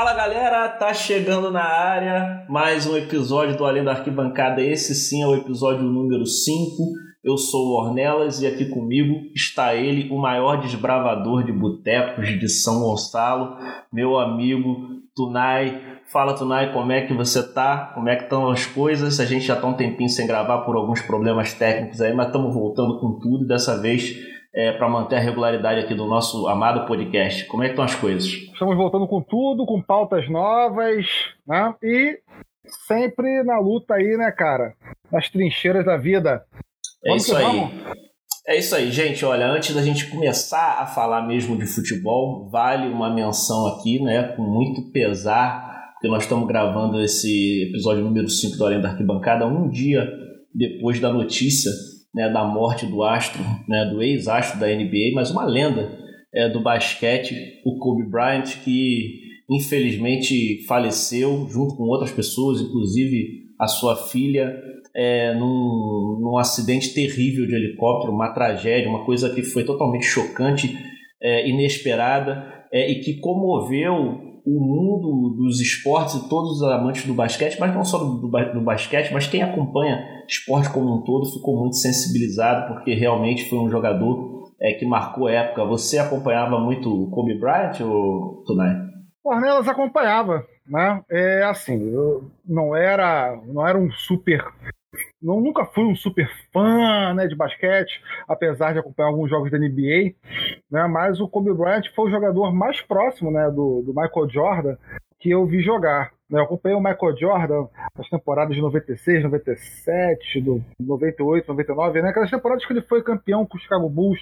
Fala galera, tá chegando na área mais um episódio do Além da Arquibancada. Esse sim é o episódio número 5. Eu sou o Ornelas e aqui comigo está ele, o maior desbravador de botecos de São Gonçalo, meu amigo Tunai. Fala Tunai, como é que você tá? Como é que estão as coisas? A gente já tá um tempinho sem gravar por alguns problemas técnicos aí, mas estamos voltando com tudo dessa vez é, para manter a regularidade aqui do nosso amado podcast. Como é que estão as coisas? Estamos voltando com tudo, com pautas novas, né? E sempre na luta aí, né, cara? Nas trincheiras da vida. É isso aí. Vamos? É isso aí, gente. Olha, antes da gente começar a falar mesmo de futebol, vale uma menção aqui, né, com muito pesar, porque nós estamos gravando esse episódio número 5 do Além da Arquibancada um dia depois da notícia né, da morte do astro, né, do ex-astro da NBA, mas uma lenda é, do basquete, o Kobe Bryant, que infelizmente faleceu junto com outras pessoas, inclusive a sua filha, é, num, num acidente terrível de helicóptero, uma tragédia, uma coisa que foi totalmente chocante, é, inesperada é, e que comoveu o mundo dos esportes e todos os amantes do basquete, mas não só do, do, basquete, mas quem acompanha esporte como um todo ficou muito sensibilizado porque realmente foi um jogador é, que marcou a época. Você acompanhava muito o Kobe Bryant ou Tunai? Ornelas acompanhava, né? É assim, eu não era, não era um super não, nunca fui um super fã né, de basquete, apesar de acompanhar alguns jogos da NBA, né, mas o Kobe Bryant foi o jogador mais próximo né, do, do Michael Jordan que eu vi jogar. Né. Eu acompanhei o Michael Jordan nas temporadas de 96, 97, do 98, 99, né? Aquelas temporadas que ele foi campeão com o Chicago Bulls,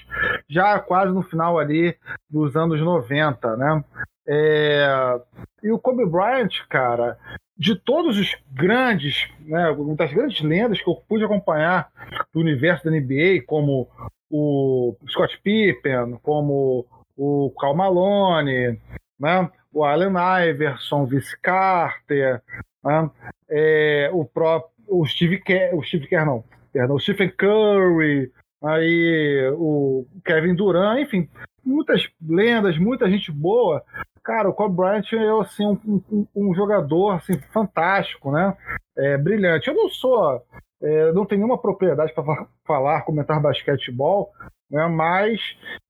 já quase no final ali dos anos 90, né? É... E o Kobe Bryant, cara, de todos os grandes, né, das grandes lendas que eu pude acompanhar do universo da NBA, como o Scott Pippen, como o Cal Malone, né, o Allen Iverson, Vince Carter, né, é, o próprio o Steve Kerr, o Steve Kerr não, perdão, o Stephen Curry, aí o Kevin Durant, enfim, muitas lendas, muita gente boa Cara, o Kobe Bryant é assim, um, um, um jogador assim, fantástico, né? É, brilhante. Eu não sou, é, não tenho nenhuma propriedade para falar, comentar basquetebol, né? mas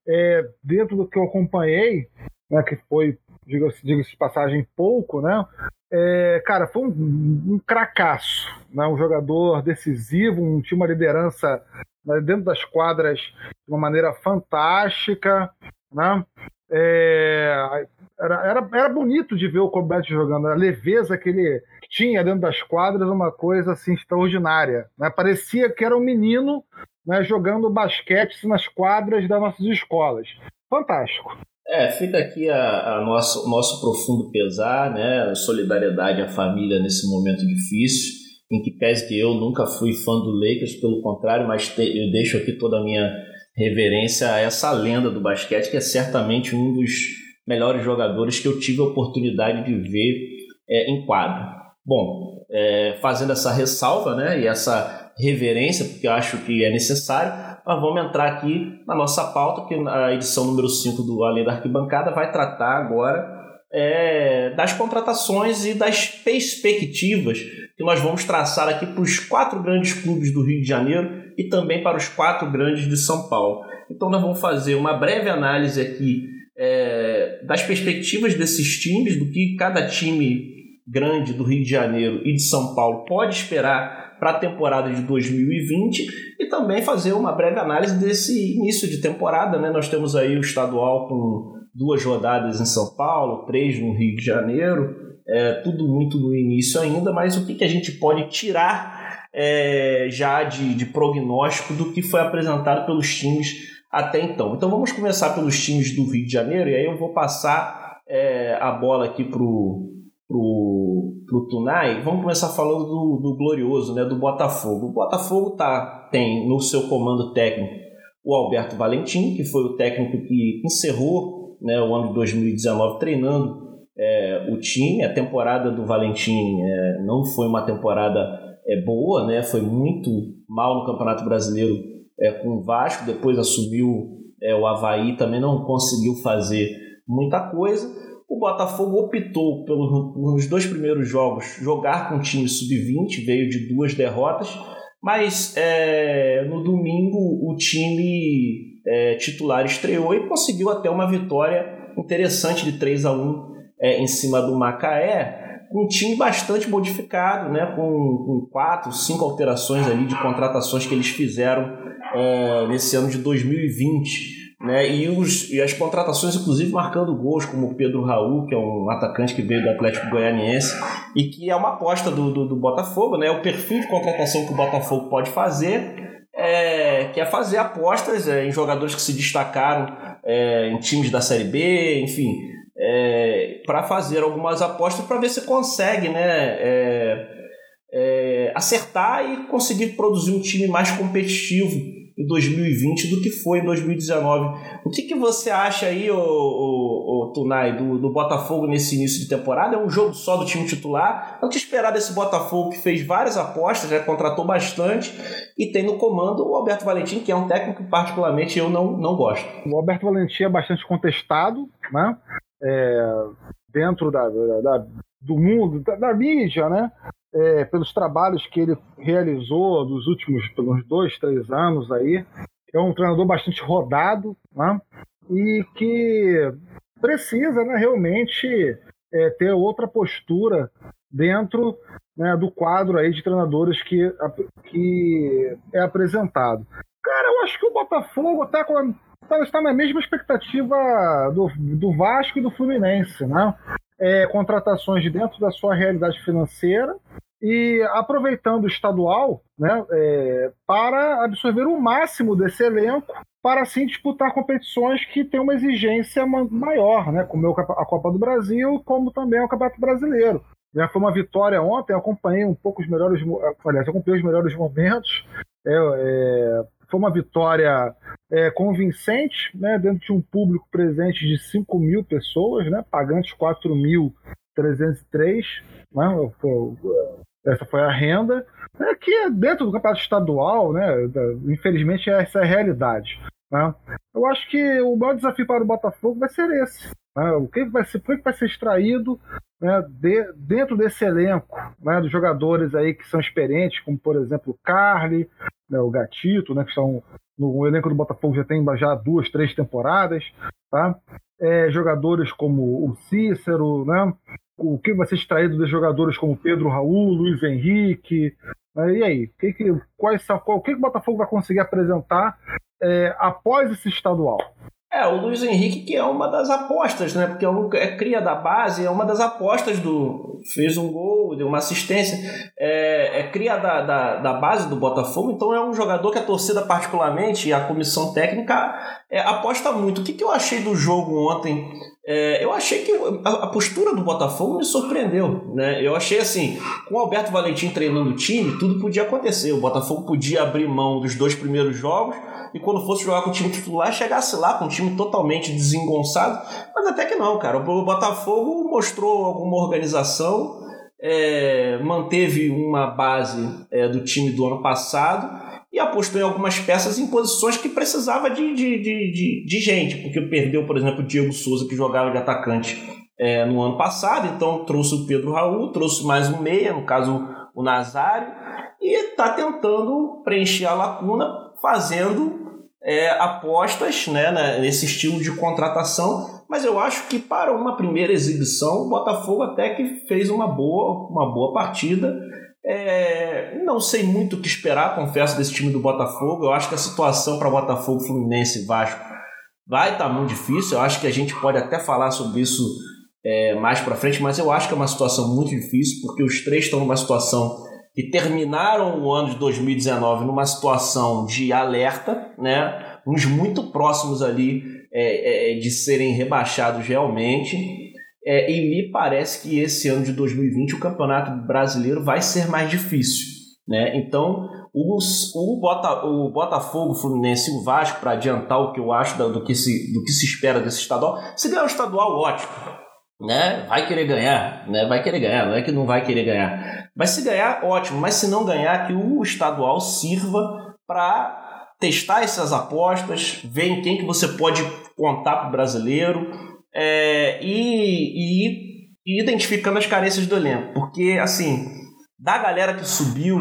é, dentro do que eu acompanhei, né, que foi, diga-se diga de passagem, pouco, né? É, cara, foi um, um cracaço, né? um jogador decisivo, um, tinha uma liderança né, dentro das quadras de uma maneira fantástica, né? É, era, era, era bonito de ver o Kobe jogando, a leveza que ele tinha dentro das quadras, uma coisa assim extraordinária. Né? Parecia que era um menino né, jogando basquete nas quadras das nossas escolas. Fantástico. É, fica aqui a, a nosso, nosso profundo pesar, né? solidariedade à família nesse momento difícil, em que pese que eu nunca fui fã do Lakers, pelo contrário, mas te, eu deixo aqui toda a minha reverência a essa lenda do basquete, que é certamente um dos melhores jogadores que eu tive a oportunidade de ver é, em quadro. Bom, é, fazendo essa ressalva né, e essa reverência, porque eu acho que é necessário, nós vamos entrar aqui na nossa pauta, que a edição número 5 do Além da Arquibancada vai tratar agora é, das contratações e das perspectivas que nós vamos traçar aqui para os quatro grandes clubes do Rio de Janeiro e também para os quatro grandes de São Paulo. Então nós vamos fazer uma breve análise aqui é, das perspectivas desses times, do que cada time grande do Rio de Janeiro e de São Paulo pode esperar para a temporada de 2020 e também fazer uma breve análise desse início de temporada. Né? Nós temos aí o estadual com duas rodadas em São Paulo, três no Rio de Janeiro, é, tudo muito no início ainda, mas o que, que a gente pode tirar é, já de, de prognóstico do que foi apresentado pelos times até então. Então vamos começar pelos times do Rio de Janeiro e aí eu vou passar é, a bola aqui pro, pro, pro Tunai. Vamos começar falando do, do glorioso, né, do Botafogo. O Botafogo tá, tem no seu comando técnico o Alberto Valentim, que foi o técnico que encerrou né, o ano de 2019 treinando o time. A temporada do Valentim é, não foi uma temporada é, boa, né, foi muito mal no Campeonato Brasileiro é, com o Vasco, depois assumiu é, o Havaí, também não conseguiu fazer muita coisa. O Botafogo optou pelos dois primeiros jogos jogar com o time sub-20, veio de duas derrotas, mas é, no domingo o time é, titular estreou e conseguiu até uma vitória interessante de 3 a 1 é, em cima do Macaé um time bastante modificado, né, com, com quatro, cinco alterações ali de contratações que eles fizeram é, nesse ano de 2020. Né, e, os, e as contratações, inclusive, marcando gols, como o Pedro Raul, que é um atacante que veio do Atlético Goianiense, e que é uma aposta do, do, do Botafogo, né, o perfil de contratação que o Botafogo pode fazer, é, que é fazer apostas é, em jogadores que se destacaram é, em times da Série B, enfim, é, para fazer algumas apostas para ver se consegue né, é, é, acertar e conseguir produzir um time mais competitivo em 2020 do que foi em 2019. O que, que você acha aí, o, o, o Tunai, do, do Botafogo nesse início de temporada? É um jogo só do time titular? É o que esperar desse Botafogo que fez várias apostas, já contratou bastante e tem no comando o Alberto Valentim, que é um técnico que particularmente eu não, não gosto. O Alberto Valentim é bastante contestado, né? É, dentro da, da, do mundo, da, da mídia, né? É, pelos trabalhos que ele realizou dos últimos pelos dois, três anos aí. É um treinador bastante rodado, né? E que precisa, né, realmente é, ter outra postura dentro né, do quadro aí de treinadores que, que é apresentado. Cara, eu acho que o Botafogo tá com então, está na mesma expectativa do, do Vasco e do Fluminense, né? É, contratações dentro da sua realidade financeira e aproveitando o estadual né, é, para absorver o máximo desse elenco para assim disputar competições que têm uma exigência maior, né, como a Copa do Brasil, como também o Campeonato Brasileiro. Já foi uma vitória ontem, acompanhei um pouco os melhores, aliás, acompanhei os melhores momentos. É, é, foi uma vitória é, convincente, né, dentro de um público presente de 5 mil pessoas, né, pagantes 4.303, né, essa foi a renda, né, que é dentro do campeonato estadual, né, infelizmente essa é a realidade. Né. Eu acho que o maior desafio para o Botafogo vai ser esse. Né, o que vai ser, que vai ser extraído né, de, dentro desse elenco né, dos jogadores aí que são experientes, como por exemplo o Carly, né, o Gatito, né, que são no elenco do Botafogo já tem já duas, três temporadas, tá? É, jogadores como o Cícero, né? O que vai ser extraído de jogadores como Pedro Raul, Luiz Henrique, e aí? Que que, quais qual, o que, que o Botafogo vai conseguir apresentar é, após esse estadual? É, o Luiz Henrique, que é uma das apostas, né? Porque é, é cria da base, é uma das apostas do. Fez um gol, deu uma assistência. É, é cria da, da, da, base do Botafogo, então é um jogador que a torcida, particularmente, e a comissão técnica é, aposta muito. O que, que eu achei do jogo ontem? É, eu achei que a, a, postura do Botafogo me surpreendeu. Né? Eu achei assim, com o Alberto Valentim treinando o time, tudo podia acontecer. O Botafogo podia abrir mão dos dois primeiros jogos e quando fosse jogar com o time titular, chegasse lá com um time totalmente desengonçado. Mas até que não, cara. O Botafogo mostrou alguma organização, é, manteve uma base é, do time do ano passado e apostou em algumas peças em posições que precisava de, de, de, de, gente, porque perdeu, por exemplo, o Diego Souza, que jogava de atacante é, no ano passado, então trouxe o Pedro Raul, trouxe mais um meia, no caso o Nazário, e está tentando preencher a lacuna fazendo é, apostas né, né, nesse estilo de contratação, mas eu acho que para uma primeira exibição o Botafogo até que fez uma boa, uma boa partida. É, não sei muito o que esperar, confesso, desse time do Botafogo. Eu acho que a situação para Botafogo, Fluminense e Vasco vai estar tá muito difícil. Eu acho que a gente pode até falar sobre isso é, mais para frente, mas eu acho que é uma situação muito difícil porque os três estão numa situação que terminaram o ano de 2019 numa situação de alerta, né? uns muito próximos ali é, é, de serem rebaixados realmente. É, e me parece que esse ano de 2020 o Campeonato Brasileiro vai ser mais difícil. Né? Então, os, o, Bota, o Botafogo, o Fluminense e o Vasco, para adiantar o que eu acho do, do, que se, do que se espera desse estadual, se ganhar o estadual, ótimo né? Vai querer ganhar, né? Vai querer ganhar, não é que não vai querer ganhar. Mas se ganhar, ótimo. Mas se não ganhar, que o estadual sirva para testar essas apostas, ver em quem que você pode contar para o brasileiro, é, e, e, e identificando as carências do elenco. Porque, assim, da galera que subiu,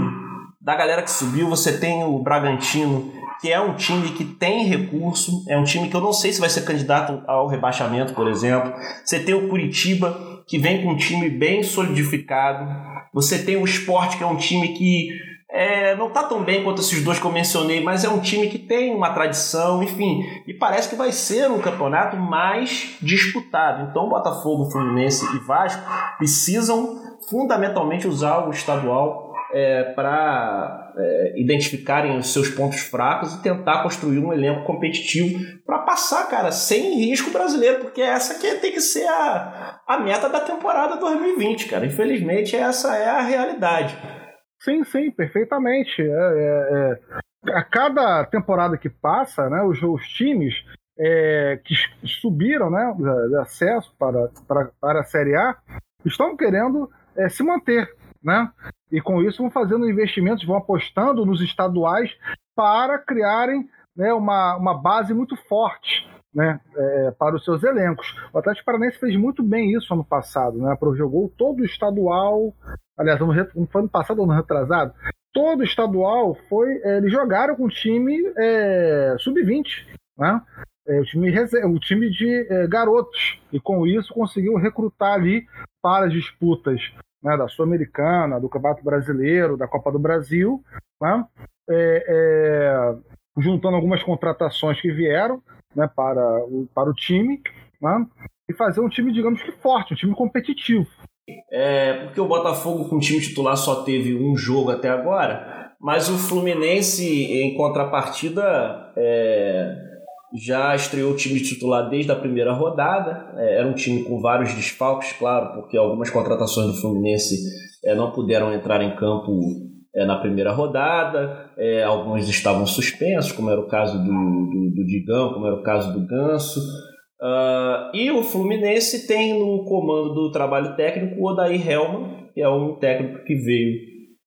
da galera que subiu, você tem o Bragantino, que é um time que tem recurso, é um time que eu não sei se vai ser candidato ao rebaixamento, por exemplo. Você tem o Curitiba, que vem com um time bem solidificado. Você tem o Sport, que é um time que é, não está tão bem quanto esses dois que eu mencionei, mas é um time que tem uma tradição, enfim, e parece que vai ser um campeonato mais disputado. Então, Botafogo, Fluminense e Vasco precisam fundamentalmente usar o estadual é, para é, identificarem os seus pontos fracos e tentar construir um elenco competitivo para passar, cara, sem risco brasileiro, porque essa que tem que ser a, a meta da temporada 2020, cara. Infelizmente, essa é a realidade. Sim, sim, perfeitamente. É, é, é. A cada temporada que passa, né, os, os times é, que subiram né, de acesso para, para, para a Série A estão querendo é, se manter. Né? E com isso vão fazendo investimentos, vão apostando nos estaduais para criarem né, uma, uma base muito forte né, é, para os seus elencos. O Atlético Paranaense fez muito bem isso ano passado, né? Jogou todo o estadual, aliás, foi ano passado ou ano retrasado, todo o estadual foi. É, eles jogaram com o time é, sub-20, né? É, o, time, o time de é, garotos, e com isso conseguiu recrutar ali para as disputas né, da Sul-Americana, do Campeonato Brasileiro, da Copa do Brasil, né? É, é, juntando algumas contratações que vieram né, para, o, para o time né, e fazer um time, digamos que forte, um time competitivo. É, porque o Botafogo com o time titular só teve um jogo até agora, mas o Fluminense, em contrapartida, é, já estreou o time titular desde a primeira rodada. É, era um time com vários desfalques, claro, porque algumas contratações do Fluminense é, não puderam entrar em campo é, na primeira rodada, é, alguns estavam suspensos, como era o caso do, do, do Digão, como era o caso do Ganso. Uh, e o Fluminense tem no comando do trabalho técnico o Odair Helman, que é um técnico que veio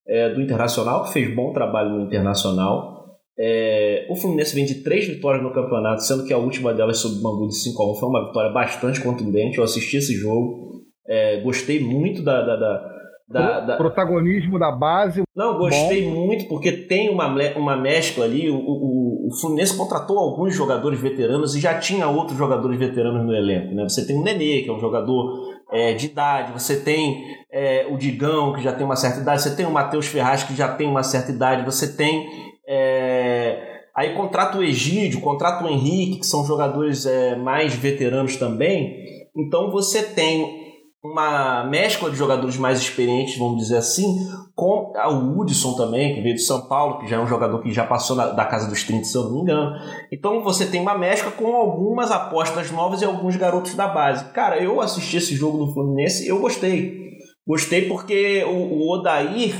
é, do Internacional, que fez bom trabalho no Internacional. É, o Fluminense vem de três vitórias no campeonato, sendo que a última delas sob o Bangu de 5 a 1 foi uma vitória bastante contundente. Eu assisti esse jogo, é, gostei muito da, da, da da, da... protagonismo da base. Não, gostei bom. muito porque tem uma, uma mescla ali. O, o, o, Fluminense contratou alguns jogadores veteranos e já tinha outros jogadores veteranos no elenco. Né? Você tem o Nenê, que é um jogador é, de idade, você tem é, o Digão, que já tem uma certa idade, você tem o Matheus Ferraz, que já tem uma certa idade, você tem. É... Aí contrata o Egídio, contrata o Henrique, que são jogadores é, mais veteranos também. Então você tem uma mescla de jogadores mais experientes, vamos dizer assim, com o Hudson também, que veio de São Paulo, que já é um jogador que já passou na, da casa dos 30, se eu não me engano. Então você tem uma mescla com algumas apostas novas e alguns garotos da base. Cara, eu assisti esse jogo do Fluminense, eu gostei. Gostei porque o, o Odair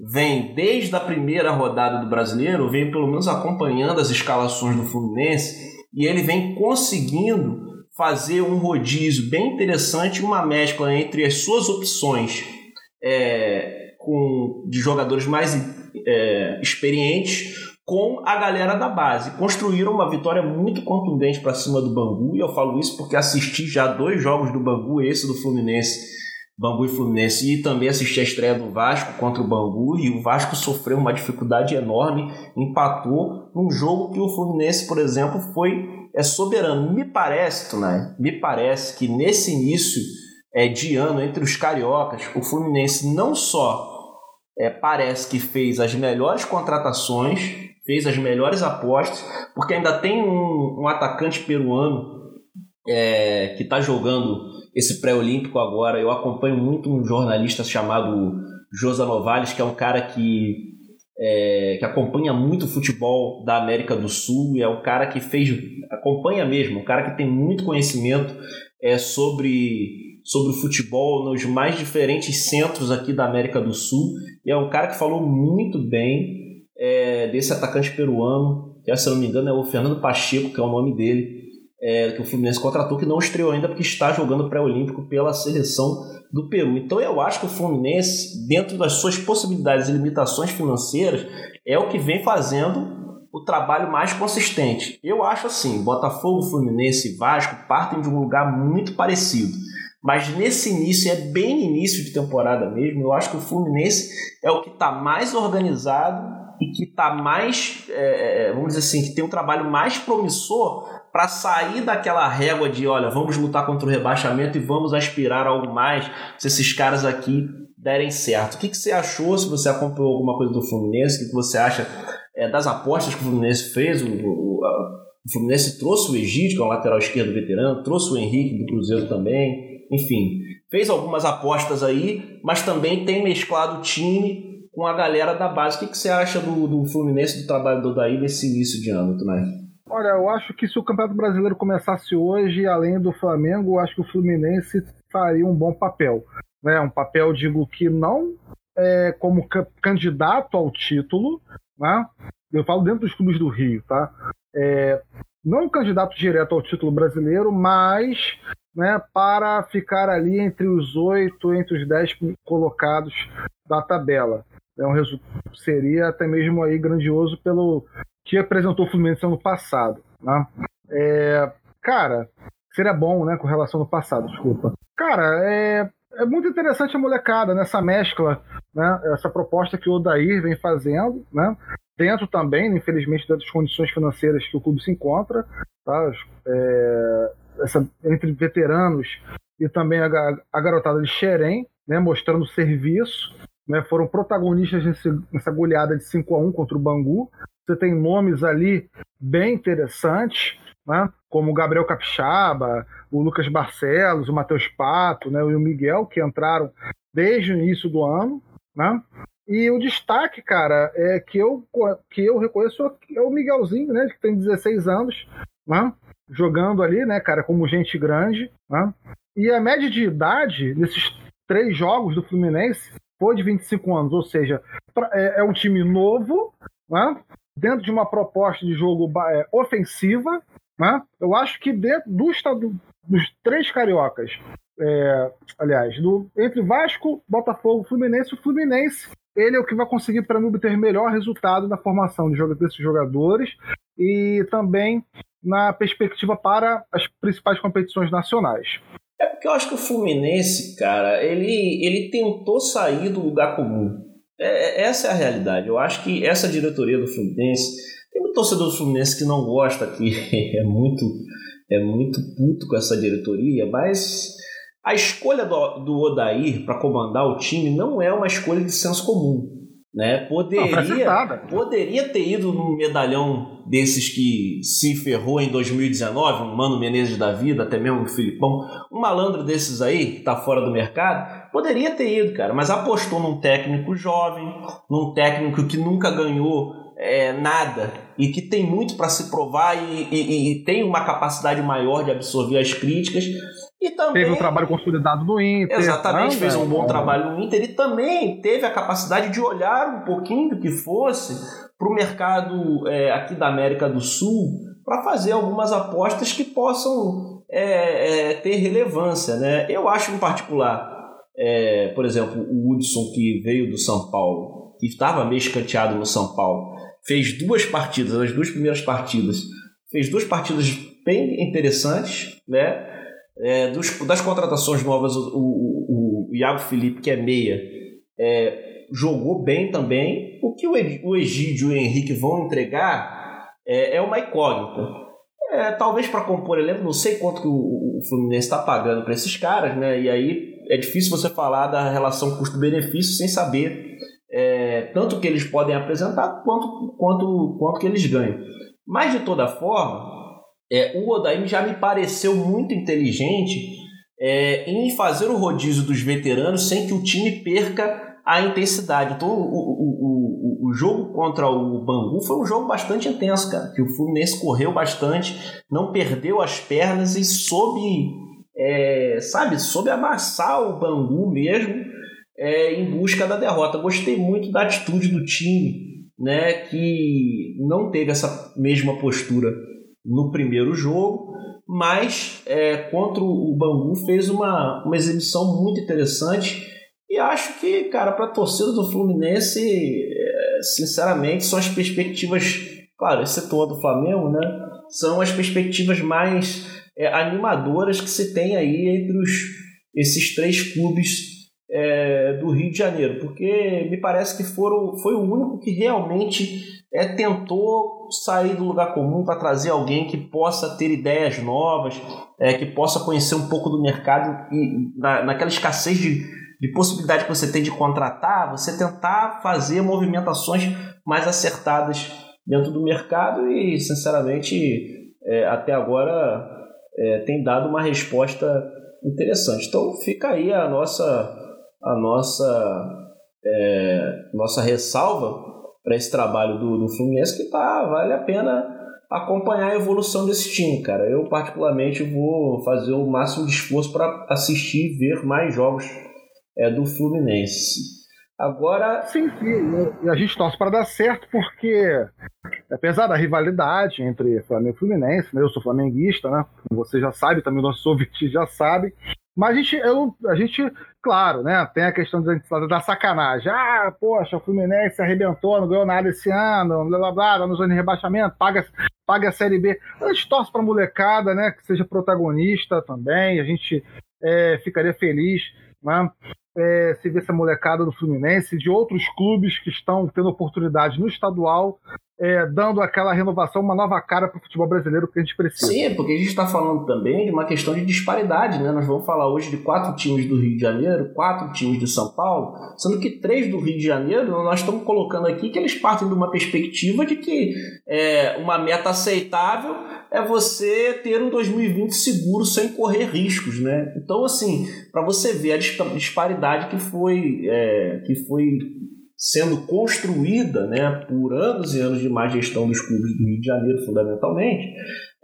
vem desde a primeira rodada do Brasileiro, vem pelo menos acompanhando as escalações do Fluminense e ele vem conseguindo fazer um rodízio bem interessante, uma mescla entre as suas opções é, com, de jogadores mais é, experientes com a galera da base. Construíram uma vitória muito contundente para cima do Bangu, e eu falo isso porque assisti já dois jogos do Bangu, esse do Fluminense, Bangu e Fluminense, e também assisti a estreia do Vasco contra o Bangu, e o Vasco sofreu uma dificuldade enorme, empatou num jogo que o Fluminense, por exemplo, foi é soberano. Me parece, Tunai, me parece que nesse início é, de ano entre os cariocas, o Fluminense não só é, parece que fez as melhores contratações, fez as melhores apostas, porque ainda tem um, um atacante peruano é, que está jogando esse pré-olímpico agora. Eu acompanho muito um jornalista chamado Josa Novales, que é um cara que é, que acompanha muito o futebol da América do Sul e é o cara que fez, acompanha mesmo, um cara que tem muito conhecimento é, sobre, sobre o futebol nos mais diferentes centros aqui da América do Sul. E é um cara que falou muito bem é, desse atacante peruano, que se eu não me engano é o Fernando Pacheco, que é o nome dele, é, que o Fluminense contratou, que não estreou ainda porque está jogando pré-olímpico pela seleção do Peru. Então eu acho que o Fluminense, dentro das suas possibilidades e limitações financeiras, é o que vem fazendo o trabalho mais consistente. Eu acho assim, Botafogo, Fluminense e Vasco partem de um lugar muito parecido. Mas nesse início, é bem início de temporada mesmo, eu acho que o Fluminense é o que está mais organizado e que está mais, é, é, vamos dizer assim, que tem um trabalho mais promissor para sair daquela régua de, olha, vamos lutar contra o rebaixamento e vamos aspirar algo mais se esses caras aqui derem certo. O que, que você achou, se você acompanhou alguma coisa do Fluminense, o que, que você acha é, das apostas que o Fluminense fez? O, o, a, o Fluminense trouxe o Egídio, que é um lateral esquerdo veterano, trouxe o Henrique do Cruzeiro também, enfim, fez algumas apostas aí, mas também tem mesclado o time com a galera da base. O que, que você acha do, do Fluminense, do trabalho do Daí nesse início de ano, Tunai? Olha, eu acho que se o Campeonato Brasileiro começasse hoje, além do Flamengo, eu acho que o Fluminense faria um bom papel. Né? Um papel, digo que não é, como candidato ao título, né? eu falo dentro dos clubes do Rio, tá? É, não candidato direto ao título brasileiro, mas né, para ficar ali entre os oito, entre os dez colocados da tabela. É um seria até mesmo aí grandioso pelo que apresentou o Fluminense ano passado. Né? É, cara, seria bom, né, com relação ao passado, desculpa. Cara, é, é muito interessante a molecada nessa mescla, né, essa proposta que o Odair vem fazendo, né, dentro também, infelizmente, das condições financeiras que o clube se encontra, tá? É, essa, entre veteranos e também a, a garotada de Xerém, né, mostrando serviço, né, foram protagonistas nessa goleada de 5 a 1 contra o Bangu. Você tem nomes ali bem interessantes, né, como o Gabriel Capixaba, o Lucas Barcelos, o Matheus Pato né, e o Miguel, que entraram desde o início do ano. Né? E o destaque, cara, é que eu, que eu reconheço é o Miguelzinho, né, que tem 16 anos, né? jogando ali, né, cara, como gente grande. Né? E a média de idade nesses três jogos do Fluminense foi de 25 anos, ou seja, é, é um time novo, né? dentro de uma proposta de jogo é, ofensiva. Né? Eu acho que dentro do estado dos três cariocas, é, aliás, do, entre Vasco, Botafogo, Fluminense, o Fluminense ele é o que vai conseguir para mim obter melhor resultado na formação de desses jogadores e também na perspectiva para as principais competições nacionais. É porque eu acho que o Fluminense, cara, ele, ele tentou sair do lugar comum. É, é essa é a realidade. Eu acho que essa diretoria do Fluminense. Tem um torcedor do Fluminense que não gosta, que é muito, é muito puto com essa diretoria, mas a escolha do, do Odair para comandar o time não é uma escolha de senso comum. Né? Poderia, poderia ter ido num medalhão desses que se ferrou em 2019, um Mano Menezes da vida, até mesmo o Filipão, um malandro desses aí, que tá fora do mercado, poderia ter ido, cara, mas apostou num técnico jovem, num técnico que nunca ganhou é, nada e que tem muito para se provar e, e, e, tem uma capacidade maior de absorver as críticas. E também, teve um trabalho consolidado no Inter. Exatamente, fez um bom trabalho no Inter e também teve a capacidade de olhar um pouquinho do que fosse para o mercado é, aqui da América do Sul para fazer algumas apostas que possam é, é, ter relevância. Né? Eu acho em particular, é, por exemplo, o Hudson que veio do São Paulo, que estava meio escanteado no São Paulo, fez duas partidas, as duas primeiras partidas, fez duas partidas bem interessantes, né? É, dos, das contratações novas, o, o, o, Iago Felipe, que é meia, é, jogou bem também. O que o, o Egídio e o Henrique vão entregar é, é uma incógnita. É, talvez para compor elenco, não sei quanto que o, o Fluminense está pagando para esses caras, né? E aí é difícil você falar da relação custo-benefício sem saber é, tanto que eles podem apresentar quanto, quanto, quanto que eles ganham. Mas de toda forma, é, o Odaim já me pareceu muito inteligente é, em fazer o rodízio dos veteranos sem que o time perca a intensidade. Então, o, o, o, o jogo contra o Bangu foi um jogo bastante intenso, cara. Que o Fluminense correu bastante, não perdeu as pernas e soube, é, sabe, soube amassar o Bangu mesmo é, em busca da derrota. Gostei muito da atitude do time, né, que não teve essa mesma postura no primeiro jogo, mas é, contra o Bangu fez uma, uma exibição muito interessante. E acho que, cara, para a torcida do Fluminense, é, sinceramente, são as perspectivas claro, excetuando do Flamengo, né? São as perspectivas mais é, animadoras que se tem aí entre os, esses três clubes é, do Rio de Janeiro, porque me parece que foram, foi o único que realmente é, tentou sair do lugar comum para trazer alguém que possa ter ideias novas, é, que possa conhecer um pouco do mercado e na, naquela escassez de, de possibilidade que você tem de contratar, você tentar fazer movimentações mais acertadas dentro do mercado e, sinceramente, é, até agora é, tem dado uma resposta interessante. Então fica aí a nossa, a nossa, é, nossa ressalva para esse trabalho do, do Fluminense que tá, vale a pena acompanhar a evolução desse time, cara. Eu particularmente vou fazer o máximo de esforço para assistir e ver mais jogos é, do Fluminense. Agora. Sim. E a gente torce para dar certo, porque apesar da rivalidade entre Flamengo e Fluminense, né, eu sou flamenguista, né? Como você já sabe, também nosso ouvinte já sabe. Mas a gente, eu, a gente, claro, né? Tem a questão da sacanagem. Ah, poxa, o Fluminense arrebentou, não ganhou nada esse ano, blá blá blá, tá no zona de rebaixamento, paga, paga a Série B. A gente torce para a molecada, né? Que seja protagonista também. A gente é, ficaria feliz né? É, se vê essa molecada do Fluminense, de outros clubes que estão tendo oportunidade no estadual, é, dando aquela renovação, uma nova cara para o futebol brasileiro que a gente precisa. Sim, porque a gente está falando também de uma questão de disparidade, né? Nós vamos falar hoje de quatro times do Rio de Janeiro, quatro times de São Paulo, sendo que três do Rio de Janeiro nós estamos colocando aqui que eles partem de uma perspectiva de que é, uma meta aceitável é você ter um 2020 seguro sem correr riscos, né? Então, assim, para você ver a disparidade que foi, é, que foi sendo construída né, por anos e anos de má gestão dos clubes do Rio de Janeiro, fundamentalmente,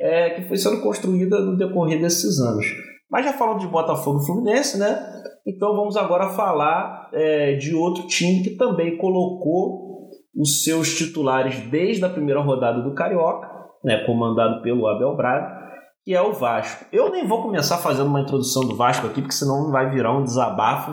é, que foi sendo construída no decorrer desses anos. Mas já falando de Botafogo e Fluminense, né? Então vamos agora falar é, de outro time que também colocou os seus titulares desde a primeira rodada do Carioca, né, comandado pelo Abel Braga, que é o Vasco. Eu nem vou começar fazendo uma introdução do Vasco aqui, porque senão vai virar um desabafo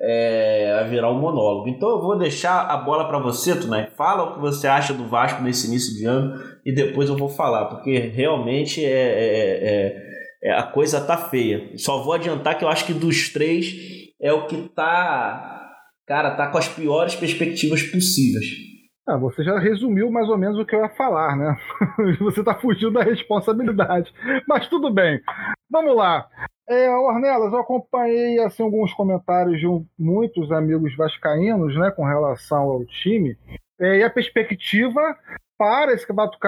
é, a virar um monólogo. Então eu vou deixar a bola para você, Tunay. Fala o que você acha do Vasco nesse início de ano e depois eu vou falar, porque realmente é, é, é, é a coisa tá feia. Só vou adiantar que eu acho que dos três é o que tá. Cara, tá com as piores perspectivas possíveis. Ah, você já resumiu mais ou menos o que eu ia falar, né? você tá fugindo da responsabilidade. Mas tudo bem. Vamos lá. É, Ornelas, eu acompanhei assim, alguns comentários de um, muitos amigos vascaínos né, com relação ao time. É, e a perspectiva para esse campeonato,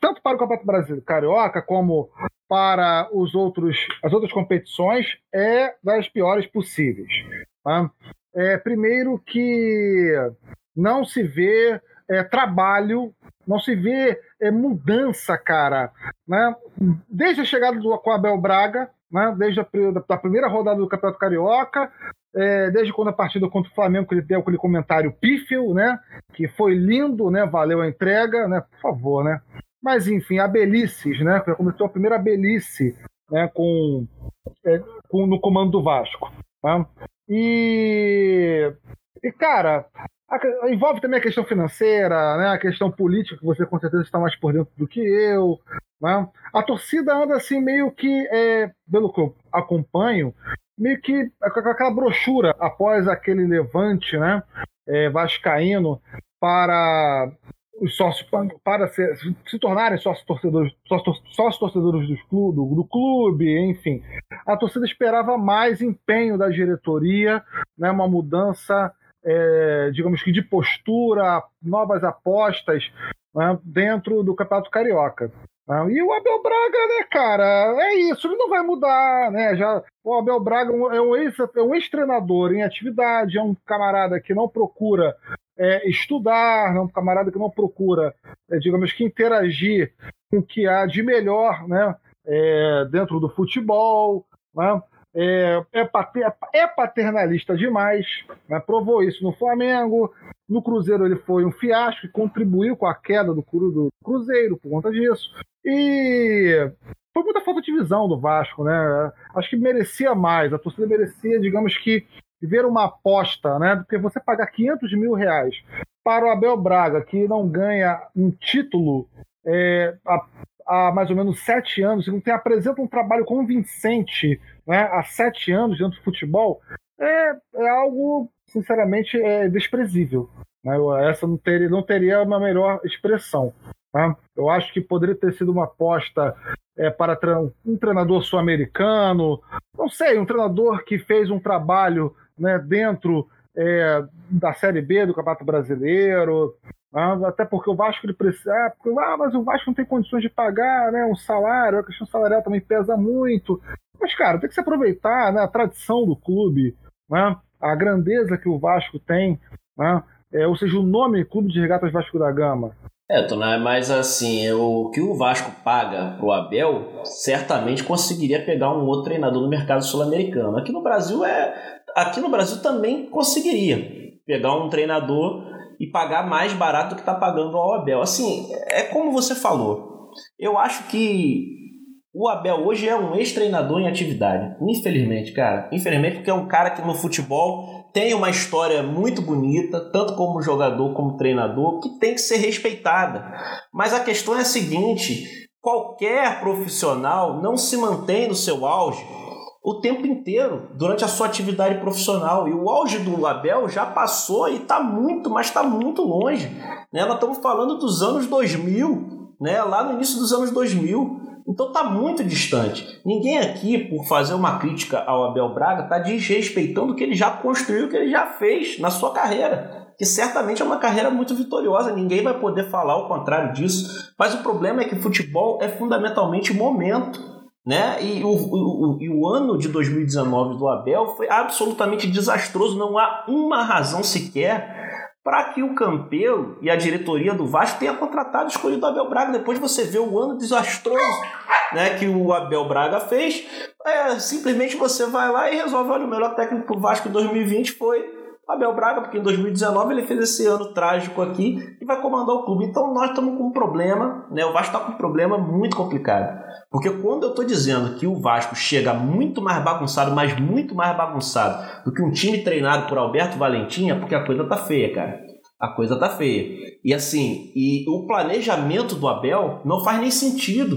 tanto para o Campeonato Brasileiro Carioca como para os outros, as outras competições é das piores possíveis. Tá? É, primeiro que não se vê é, trabalho, não se vê é, mudança, cara. Né? Desde a chegada do Abel Braga, né? desde a da primeira rodada do Campeonato Carioca, é, desde quando a partida contra o Flamengo que ele deu aquele comentário pífio, né? que foi lindo, né? valeu a entrega, né? por favor. Né? Mas enfim, a Belices, né? começou a primeira Belice né? com, é, com, no comando do Vasco. Né? E, e, cara, envolve também a questão financeira, né? a questão política, que você com certeza está mais por dentro do que eu. Né? A torcida anda assim, meio que, é, pelo que eu acompanho, meio que com aquela brochura após aquele levante né? É, vascaíno para os sócios para se, se tornarem sócios torcedores, sócios torcedores do clube, do, do, clube, enfim. A torcida esperava mais empenho da diretoria, né, uma mudança é, digamos que de postura, novas apostas né, dentro do Campeonato Carioca. Né? E o Abel Braga, né, cara, é isso, ele não vai mudar, né? Já, o Abel Braga é um é ex-treinador em atividade, é um camarada que não procura é, estudar, é um camarada que não procura, é, digamos que interagir com o que há de melhor, né? É, dentro do futebol, né? É, é, é paternalista demais, né? provou isso no Flamengo. No Cruzeiro ele foi um fiasco e contribuiu com a queda do, do Cruzeiro por conta disso. E foi muita falta de visão do Vasco, né? Acho que merecia mais, a torcida merecia, digamos que, ver uma aposta, né? Porque você pagar 500 mil reais para o Abel Braga, que não ganha um título é, há, há, mais ou menos sete anos, que não tem, apresenta um trabalho convincente né, há sete anos dentro do futebol, é, é algo, sinceramente, é desprezível. Né? Essa não teria, não teria uma melhor expressão. Né? Eu acho que poderia ter sido uma aposta é, para um treinador sul-americano, não sei, um treinador que fez um trabalho né, dentro é, da Série B do Campeonato Brasileiro, né? até porque o Vasco ele precisa, ah, ah, mas o Vasco não tem condições de pagar né, um salário, a questão salarial também pesa muito. Mas, cara, tem que se aproveitar né, a tradição do clube, né, a grandeza que o Vasco tem, né, é, ou seja, o nome Clube de Regatas Vasco da Gama. É, Tonai, mas assim, o que o Vasco paga pro Abel, certamente conseguiria pegar um outro treinador no mercado sul-americano. Aqui no Brasil é, aqui no Brasil também conseguiria pegar um treinador e pagar mais barato do que está pagando ao Abel. Assim, é como você falou. Eu acho que o Abel hoje é um ex-treinador em atividade. Infelizmente, cara. Infelizmente, porque é um cara que no futebol tem uma história muito bonita, tanto como jogador como treinador, que tem que ser respeitada. Mas a questão é a seguinte: qualquer profissional não se mantém no seu auge o tempo inteiro durante a sua atividade profissional. E o auge do Abel já passou e está muito, mas está muito longe. Né? Nós estamos falando dos anos 2000, né? lá no início dos anos 2000. Então está muito distante. Ninguém aqui, por fazer uma crítica ao Abel Braga, está desrespeitando o que ele já construiu, o que ele já fez na sua carreira. Que certamente é uma carreira muito vitoriosa, ninguém vai poder falar o contrário disso. Mas o problema é que futebol é fundamentalmente momento. Né? E o, o, o, o ano de 2019 do Abel foi absolutamente desastroso, não há uma razão sequer para que o Campelo e a diretoria do Vasco tenha contratado e escolhido o Abel Braga. Depois você vê o ano desastroso né, que o Abel Braga fez, é, simplesmente você vai lá e resolve. Olha, o melhor técnico para o Vasco em 2020 foi Abel Braga, porque em 2019 ele fez esse ano trágico aqui e vai comandar o clube. Então nós estamos com um problema, né? O Vasco está com um problema muito complicado. Porque quando eu estou dizendo que o Vasco chega muito mais bagunçado, mas muito mais bagunçado do que um time treinado por Alberto Valentim, é porque a coisa tá feia, cara. A coisa tá feia. E assim, e o planejamento do Abel não faz nem sentido.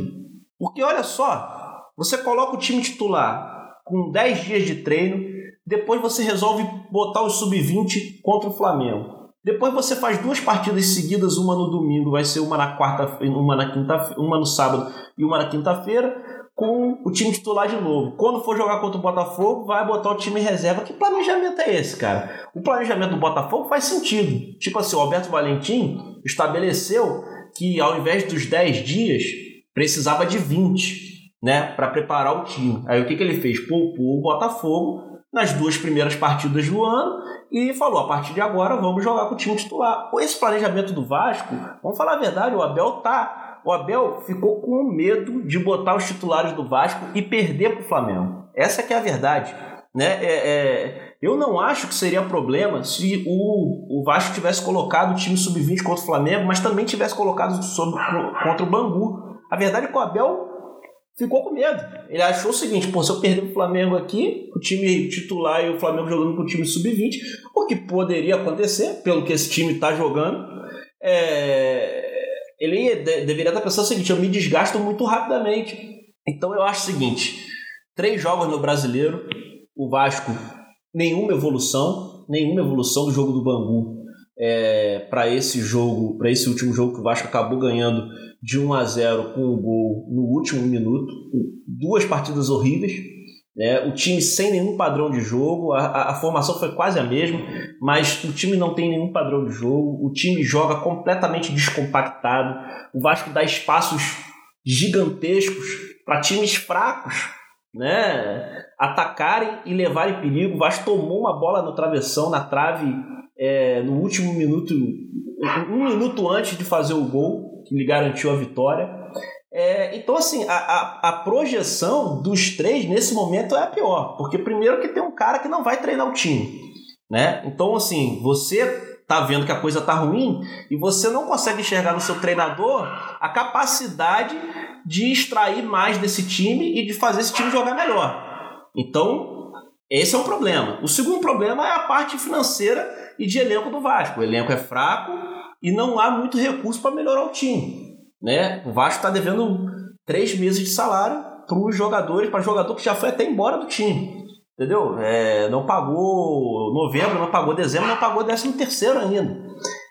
Porque olha só, você coloca o time titular com 10 dias de treino, depois você resolve botar o sub-20 contra o Flamengo. Depois você faz duas partidas seguidas, uma no domingo, vai ser uma na quarta, uma na quinta, uma no sábado e uma na quinta-feira, com o time titular de novo. Quando for jogar contra o Botafogo, vai botar o time reserva. Que planejamento é esse, cara? O planejamento do Botafogo faz sentido. Tipo assim, o Alberto Valentim estabeleceu que ao invés dos 10 dias, precisava de 20, né, para preparar o time. Aí o que, que ele fez? Poupou o Botafogo nas duas primeiras partidas do ano e falou: a partir de agora vamos jogar com o time titular. Com esse planejamento do Vasco, vamos falar a verdade, o Abel tá. O Abel ficou com medo de botar os titulares do Vasco e perder para o Flamengo. Essa que é a verdade. Né? É, é, eu não acho que seria problema se o, o Vasco tivesse colocado o time sub-20 contra o Flamengo, mas também tivesse colocado sobre, contra o Bangu. A verdade é que o Abel ficou com medo. Ele achou o seguinte: pô, se eu perder o Flamengo aqui, o time titular e o Flamengo jogando com o time sub-20, o que poderia acontecer, pelo que esse time está jogando, é... ele de deveria estar pensando o seguinte: eu me desgasto muito rapidamente. Então eu acho o seguinte: três jogos no brasileiro, o Vasco, nenhuma evolução, nenhuma evolução do jogo do Bangu. É, para esse jogo, para esse último jogo que o Vasco acabou ganhando de 1 a 0 com o gol no último minuto, duas partidas horríveis, né? o time sem nenhum padrão de jogo, a, a, a, formação foi quase a mesma, mas o time não tem nenhum padrão de jogo, o time joga completamente descompactado, o Vasco dá espaços gigantescos para times fracos né? atacarem e levarem perigo. O Vasco tomou uma bola no travessão, na trave, é, no último minuto, um minuto antes de fazer o gol que lhe garantiu a vitória. É, então, assim, a, a, a, projeção dos três nesse momento é a pior, porque primeiro que tem um cara que não vai treinar o time, né? Então, assim, você tá vendo que a coisa tá ruim e você não consegue enxergar no seu treinador a capacidade de extrair mais desse time e de fazer esse time jogar melhor. Então, Esse é um problema. O segundo problema é a parte financeira e de elenco do Vasco. O elenco é fraco e não há muito recurso para melhorar o time. Né? O Vasco está devendo três meses de salário para os jogadores, para jogador que já foi até embora do time. Entendeu? É, não pagou novembro, não pagou dezembro, não pagou décimo terceiro ainda.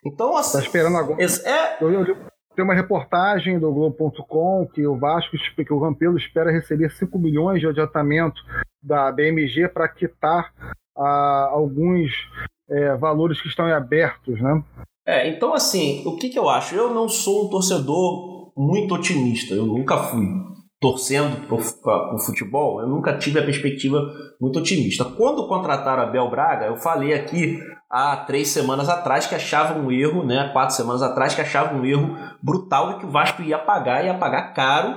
Então, assim. Tá esperando agora. É... Eu, eu, tem uma reportagem do Globo.com que o Vasco, que o Rampelo espera receber 5 milhões de adiantamento da BMG para quitar ah, alguns é, valores que estão abertos, né? É, então assim, o que, que eu acho? Eu não sou um torcedor muito otimista, eu nunca fui torcendo para o futebol, eu nunca tive a perspectiva muito otimista. Quando contrataram a Bel Braga, eu falei aqui há três semanas atrás que achava um erro, né? Quatro semanas atrás que achava um erro brutal e que o Vasco ia pagar, ia pagar caro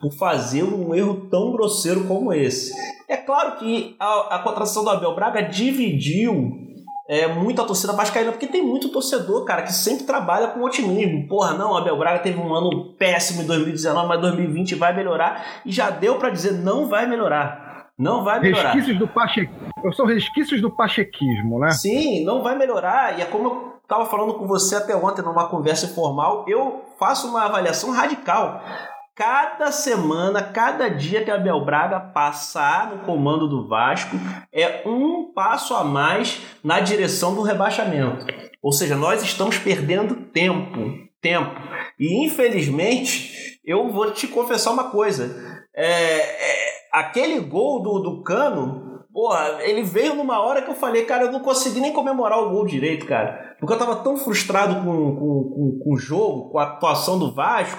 por fazer um erro tão grosseiro como esse. É claro que a, a contratação do Abel Braga dividiu é, muito a torcida vascaína, porque tem muito torcedor, cara, que sempre trabalha com otimismo. Porra, não, Abel Braga teve um ano péssimo em 2019, mas 2020 vai melhorar. E já deu para dizer, não vai melhorar. Não vai melhorar. Resquícios do pache... São resquícios do pachequismo, né? Sim, não vai melhorar. E é como eu estava falando com você até ontem numa conversa informal, eu faço uma avaliação radical cada semana, cada dia que a Abel Braga passar no comando do Vasco é um passo a mais na direção do rebaixamento. Ou seja, nós estamos perdendo tempo, tempo. E infelizmente, eu vou te confessar uma coisa. É, é, aquele gol do, do Cano, porra, ele veio numa hora que eu falei, cara, eu não consegui nem comemorar o gol direito, cara. Porque eu tava tão frustrado com, com, com, com o jogo, com a atuação do Vasco,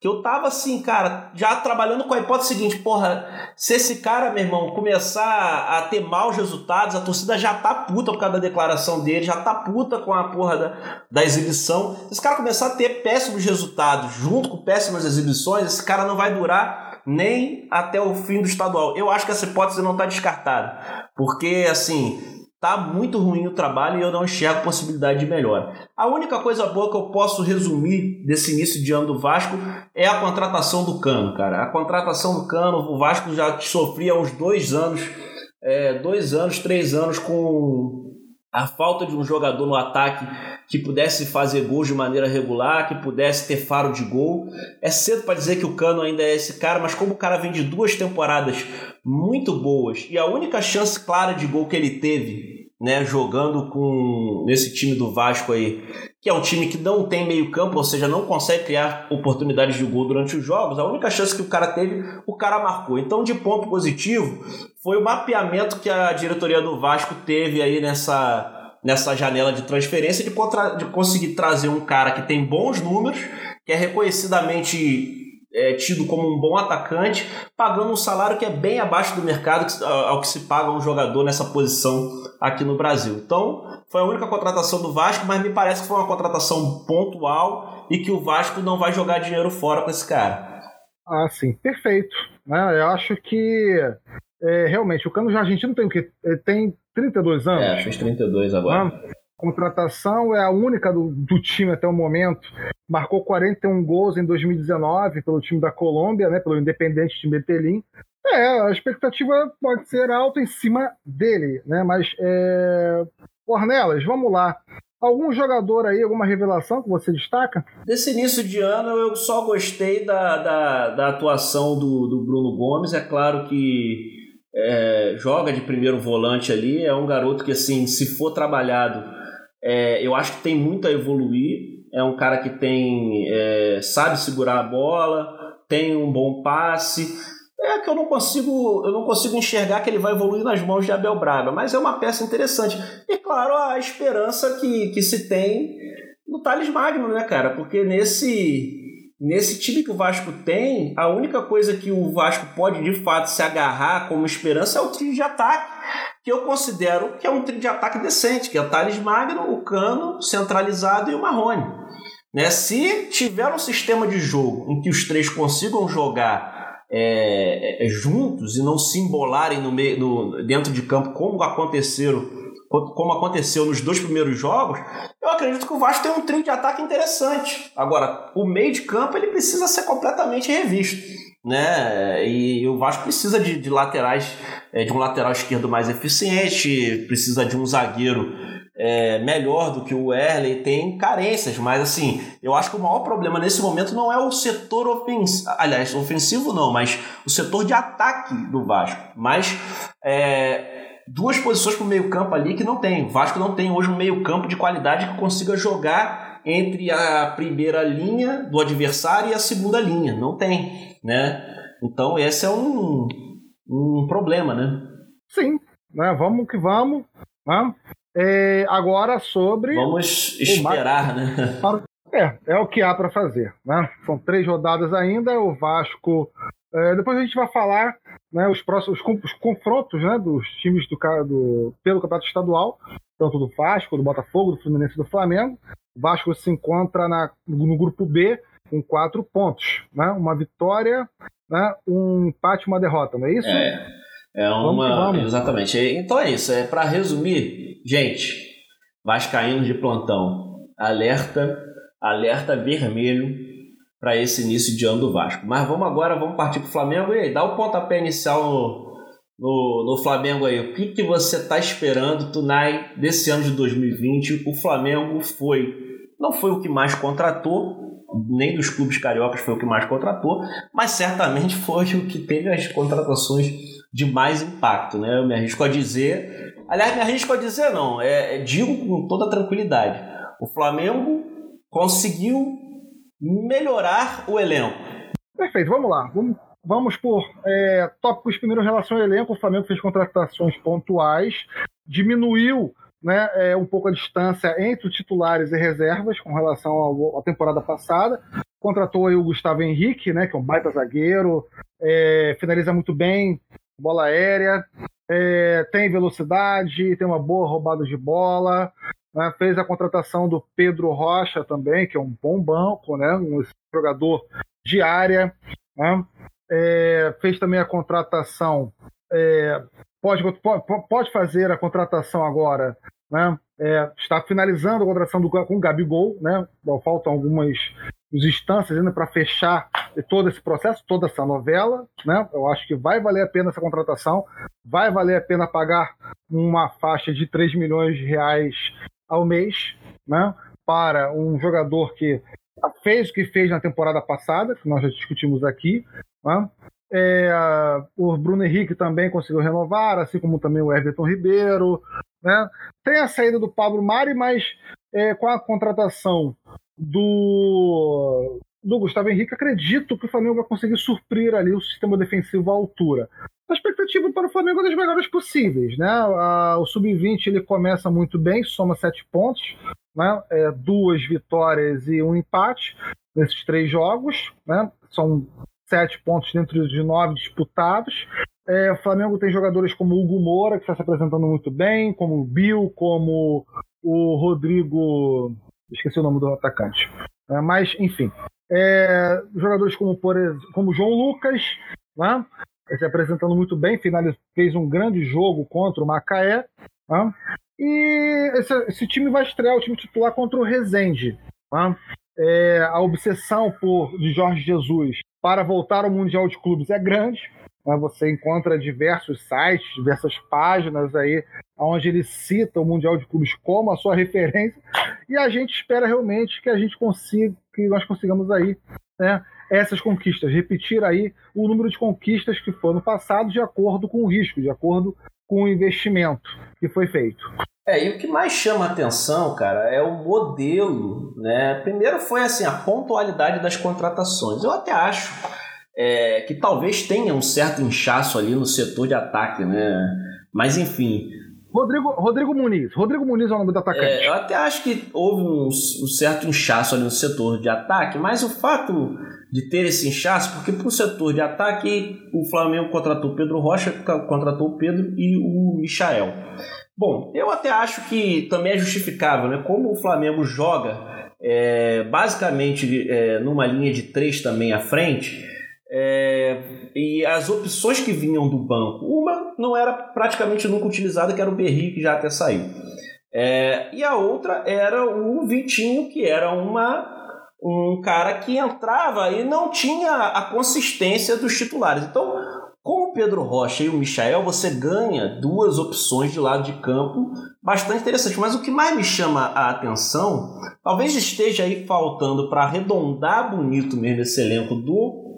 que eu tava assim, cara, já trabalhando com a hipótese seguinte, porra, se esse cara, meu irmão, começar a ter maus resultados, a torcida já tá puta por causa da declaração dele, já tá puta com a porra da, da exibição. Se esse cara começar a ter péssimos resultados junto com péssimas exibições, esse cara não vai durar nem até o fim do estadual. Eu acho que essa hipótese não tá descartada. Porque, assim, Tá muito ruim o trabalho e eu não enxergo possibilidade de melhora. A única coisa boa que eu posso resumir desse início de ano do Vasco é a contratação do Cano, cara. A contratação do Cano, o Vasco já sofria uns dois anos, é, dois anos, três anos com a falta de um jogador no ataque que pudesse fazer gols de maneira regular, que pudesse ter faro de gol. É cedo para dizer que o Cano ainda é esse cara, mas como o cara vem de duas temporadas muito boas e a única chance clara de gol que ele teve, né, jogando com nesse time do Vasco aí, que é um time que não tem meio-campo, ou seja, não consegue criar oportunidades de gol durante os jogos, a única chance que o cara teve, o cara marcou. Então, de ponto positivo, foi o mapeamento que a diretoria do Vasco teve aí nessa nessa janela de transferência de, contra, de conseguir trazer um cara que tem bons números, que é reconhecidamente é, tido como um bom atacante, pagando um salário que é bem abaixo do mercado ao que se paga um jogador nessa posição aqui no Brasil. Então, foi a única contratação do Vasco, mas me parece que foi uma contratação pontual e que o Vasco não vai jogar dinheiro fora com esse cara. Ah, sim, perfeito. Né? Eu acho que é, realmente o Cano Argentino tem o quê? Tem 32 anos? É, fez 32 agora. Ah, contratação é a única do, do, time até o momento. Marcou 41 gols em 2019 pelo time da Colômbia, né, pelo Independente de Medellín. É, a expectativa pode ser alta em cima dele, né? Mas, é... Ornelas, vamos lá. Algum jogador aí, alguma revelação que você destaca? Desse início de ano eu só gostei da, da, da atuação do, do Bruno Gomes. É claro que é, joga de primeiro volante ali, é um garoto que, assim, se for trabalhado, é, eu acho que tem muito a evoluir. É um cara que tem é, sabe segurar a bola, tem um bom passe. É que eu não consigo, eu não consigo enxergar que ele vai evoluir nas mãos de Abel Braga, mas é uma peça interessante. E claro, a esperança que, que se tem no Thales Magno, né, cara? Porque nesse Nesse time que o Vasco tem, a única coisa que o Vasco pode de fato se agarrar como esperança é o trio de ataque, que eu considero que é um trio de ataque decente, que é o Thales Magno, o Cano, centralizado e o Marrone. Né? Se tiver um sistema de jogo em que os três consigam jogar é, é, juntos e não se embolarem no meio, no, dentro de campo como aconteceram como aconteceu nos dois primeiros jogos, eu acredito que o Vasco tem um trio de ataque interessante. Agora, o meio de campo ele precisa ser completamente revisto. né? E o Vasco precisa de, de laterais, é, de um lateral esquerdo mais eficiente, precisa de um zagueiro é, melhor do que o Erley, tem carências, mas assim, eu acho que o maior problema nesse momento não é o setor ofensivo, aliás, ofensivo não, mas o setor de ataque do Vasco, mas é, duas posições para o meio campo ali que não tem. O Vasco não tem hoje um meio campo de qualidade que consiga jogar entre a primeira linha do adversário e a segunda linha, não tem, né? Então esse é um, um problema, né? Sim, né? vamos que vamos. Né? É, agora sobre. Vamos esperar, né? É, é o que há para fazer. Né? São três rodadas ainda. O Vasco. É, depois a gente vai falar né, os próximos os confrontos né, dos times do, do, pelo Campeonato Estadual, tanto do Vasco, do Botafogo, do Fluminense e do Flamengo. O Vasco se encontra na, no grupo B com quatro pontos. Né? Uma vitória, né, um empate e uma derrota, não é isso? É. É uma. Vamos vamos. Exatamente. Então é isso. É para resumir, gente, Vascaínos de plantão. Alerta, alerta vermelho para esse início de ano do Vasco. Mas vamos agora, vamos partir para o Flamengo. E aí, dá o pontapé inicial no, no, no Flamengo aí. O que, que você está esperando, Tunai, desse ano de 2020? O Flamengo foi. Não foi o que mais contratou, nem dos clubes cariocas foi o que mais contratou, mas certamente foi o que teve as contratações de mais impacto, né? Eu me arrisco a dizer. Aliás, me arrisco a dizer não, é, é, digo com toda tranquilidade. O Flamengo conseguiu melhorar o elenco. Perfeito, vamos lá. Vamos, vamos por é, tópicos primeiro em relação ao elenco. O Flamengo fez contratações pontuais, diminuiu né, é, um pouco a distância entre os titulares e reservas com relação à temporada passada. Contratou o Gustavo Henrique, né, que é um baita zagueiro, é, finaliza muito bem, bola aérea, é, tem velocidade, tem uma boa roubada de bola. Né? Fez a contratação do Pedro Rocha também, que é um bom banco, né? um jogador de área. Né? É, fez também a contratação. É, pode, pode fazer a contratação agora. Né? É, está finalizando a contratação do, com o Gabigol. Né? Faltam algumas instâncias ainda para fechar todo esse processo, toda essa novela. Né? Eu acho que vai valer a pena essa contratação, vai valer a pena pagar uma faixa de 3 milhões de reais ao mês né? para um jogador que fez o que fez na temporada passada, que nós já discutimos aqui. Né? É, o Bruno Henrique também conseguiu renovar, assim como também o Everton Ribeiro. Né? Tem a saída do Pablo Mari, mas é, com a contratação do, do Gustavo Henrique, acredito que o Flamengo vai conseguir suprir ali o sistema defensivo à altura. A expectativa para o Flamengo é das melhores possíveis. Né? o Sub-20 ele começa muito bem, soma sete pontos, né? É, duas vitórias e um empate nesses três jogos. Né? São sete pontos dentro de nove disputados. É, o Flamengo tem jogadores como o Hugo Moura, que está se apresentando muito bem, como o Bill, como o Rodrigo esqueci o nome do atacante. É, mas, enfim. É, jogadores como, por como João Lucas, né? se apresentando muito bem, finaliz, fez um grande jogo contra o Macaé. Né? E esse, esse, time vai estrear o time titular contra o Rezende. Né? É, a obsessão por, de Jorge Jesus para voltar ao Mundial de Clubes é grande. Né? Você encontra diversos sites, diversas páginas aí, onde ele cita o Mundial de Clubes como a sua referência, e a gente espera realmente que a gente consiga, que nós consigamos aí, né, essas conquistas, repetir aí o número de conquistas que foi no passado de acordo com o risco, de acordo com o investimento que foi feito. É, e o que mais chama atenção, cara, é o modelo, né? Primeiro foi assim a pontualidade das contratações. Eu até acho é, que talvez tenha um certo inchaço ali no setor de ataque, né? Mas enfim. Rodrigo, Rodrigo Muniz. Rodrigo Muniz é o nome do atacante. É, eu até acho que houve um, um, certo inchaço ali no setor de ataque, mas o fato de ter esse inchaço, porque para o setor de ataque o Flamengo contratou o Pedro Rocha, contratou o Pedro e o Michael. Bom, eu até acho que também é justificável, né? Como o Flamengo joga é, basicamente é, numa linha de três também à frente, é, e as opções que vinham do banco, uma não era praticamente nunca utilizada, que era o Berri, que já até saiu. É, e a outra era o Vitinho, que era uma um cara que entrava e não tinha a consistência dos titulares. Então, com o Pedro Rocha e o Michael, você ganha duas opções de lado de campo bastante interessantes. Mas o que mais me chama a atenção, talvez esteja aí faltando para arredondar bonito mesmo esse elenco do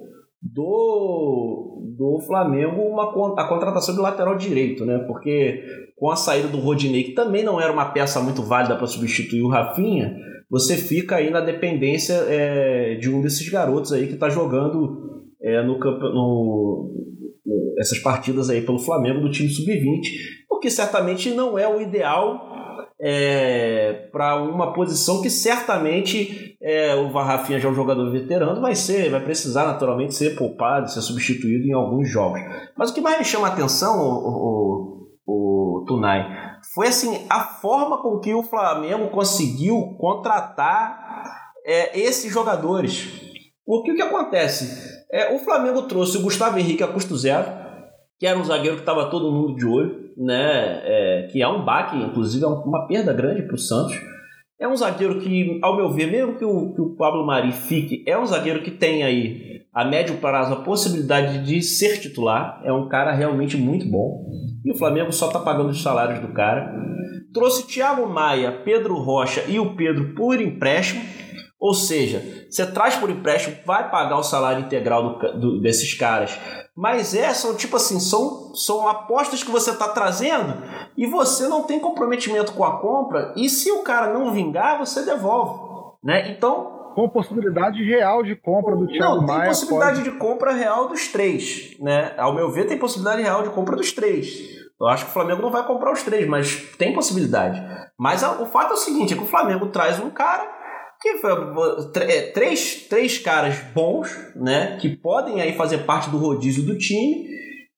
do, do Flamengo uma, a contratação de lateral direito, né? Porque com a saída do Rodinei, que também não era uma peça muito válida para substituir o Rafinha, você fica aí na dependência é, de um desses garotos aí que está jogando é, no, no, no, essas partidas aí pelo Flamengo do time sub-20, porque certamente não é o ideal é, para uma posição que certamente é, o Rafinha já é um jogador veterano, vai ser, vai precisar naturalmente ser poupado, ser substituído em alguns jogos. Mas o que mais me chama a atenção, o, o, o Tunai, foi assim a forma com que o Flamengo conseguiu contratar é, esses jogadores. Porque o que acontece? É, o Flamengo trouxe o Gustavo Henrique a custo zero, que era um zagueiro que estava todo mundo de olho né, é, que é um baque, inclusive é uma perda grande para o Santos. É um zagueiro que, ao meu ver, mesmo que o, que o Pablo Mari fique, é um zagueiro que tem aí a médio prazo a possibilidade de ser titular. É um cara realmente muito bom. E o Flamengo só está pagando os salários do cara. Trouxe Thiago Maia, Pedro Rocha e o Pedro por empréstimo. Ou seja, você traz por empréstimo, vai pagar o salário integral do, do, desses caras mas é, são tipo assim, são, são apostas que você está trazendo e você não tem comprometimento com a compra. E se o cara não vingar, você devolve. Né? Então. Com possibilidade real de compra do Thiago Não, tem Maia possibilidade pode... de compra real dos três. Né? Ao meu ver, tem possibilidade real de compra dos três. Eu acho que o Flamengo não vai comprar os três, mas tem possibilidade. Mas o fato é o seguinte: é que o Flamengo traz um cara que é, três, três caras bons, né, que podem aí fazer parte do rodízio do time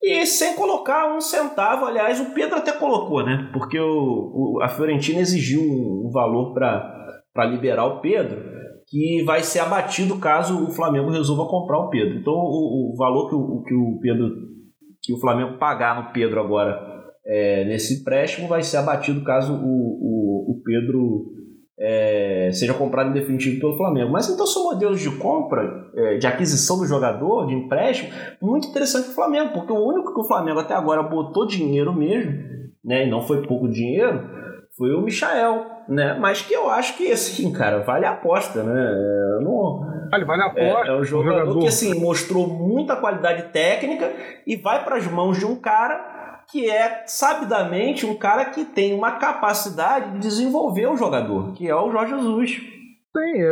e sem colocar um centavo. Aliás, o Pedro até colocou, né, porque o, o a Fiorentina exigiu um, um valor para liberar o Pedro que vai ser abatido caso o Flamengo resolva comprar o Pedro. Então, o, o valor que o, que o Pedro que o Flamengo pagar no Pedro agora é, nesse empréstimo vai ser abatido caso o, o, o Pedro é, seja comprado em definitivo pelo Flamengo. Mas então são modelos de compra, é, de aquisição do jogador, de empréstimo, muito interessante para o Flamengo, porque o único que o Flamengo até agora botou dinheiro mesmo, né, e não foi pouco dinheiro, foi o Michael, né? Mas que eu acho que, assim, cara, vale a aposta, né? É, não, vale, vale a aposta. É, é um jogador, jogador que, assim, mostrou muita qualidade técnica e vai para as mãos de um cara que é sabidamente um cara que tem uma capacidade de desenvolver o jogador, que é o Jorge Jesus. Sim,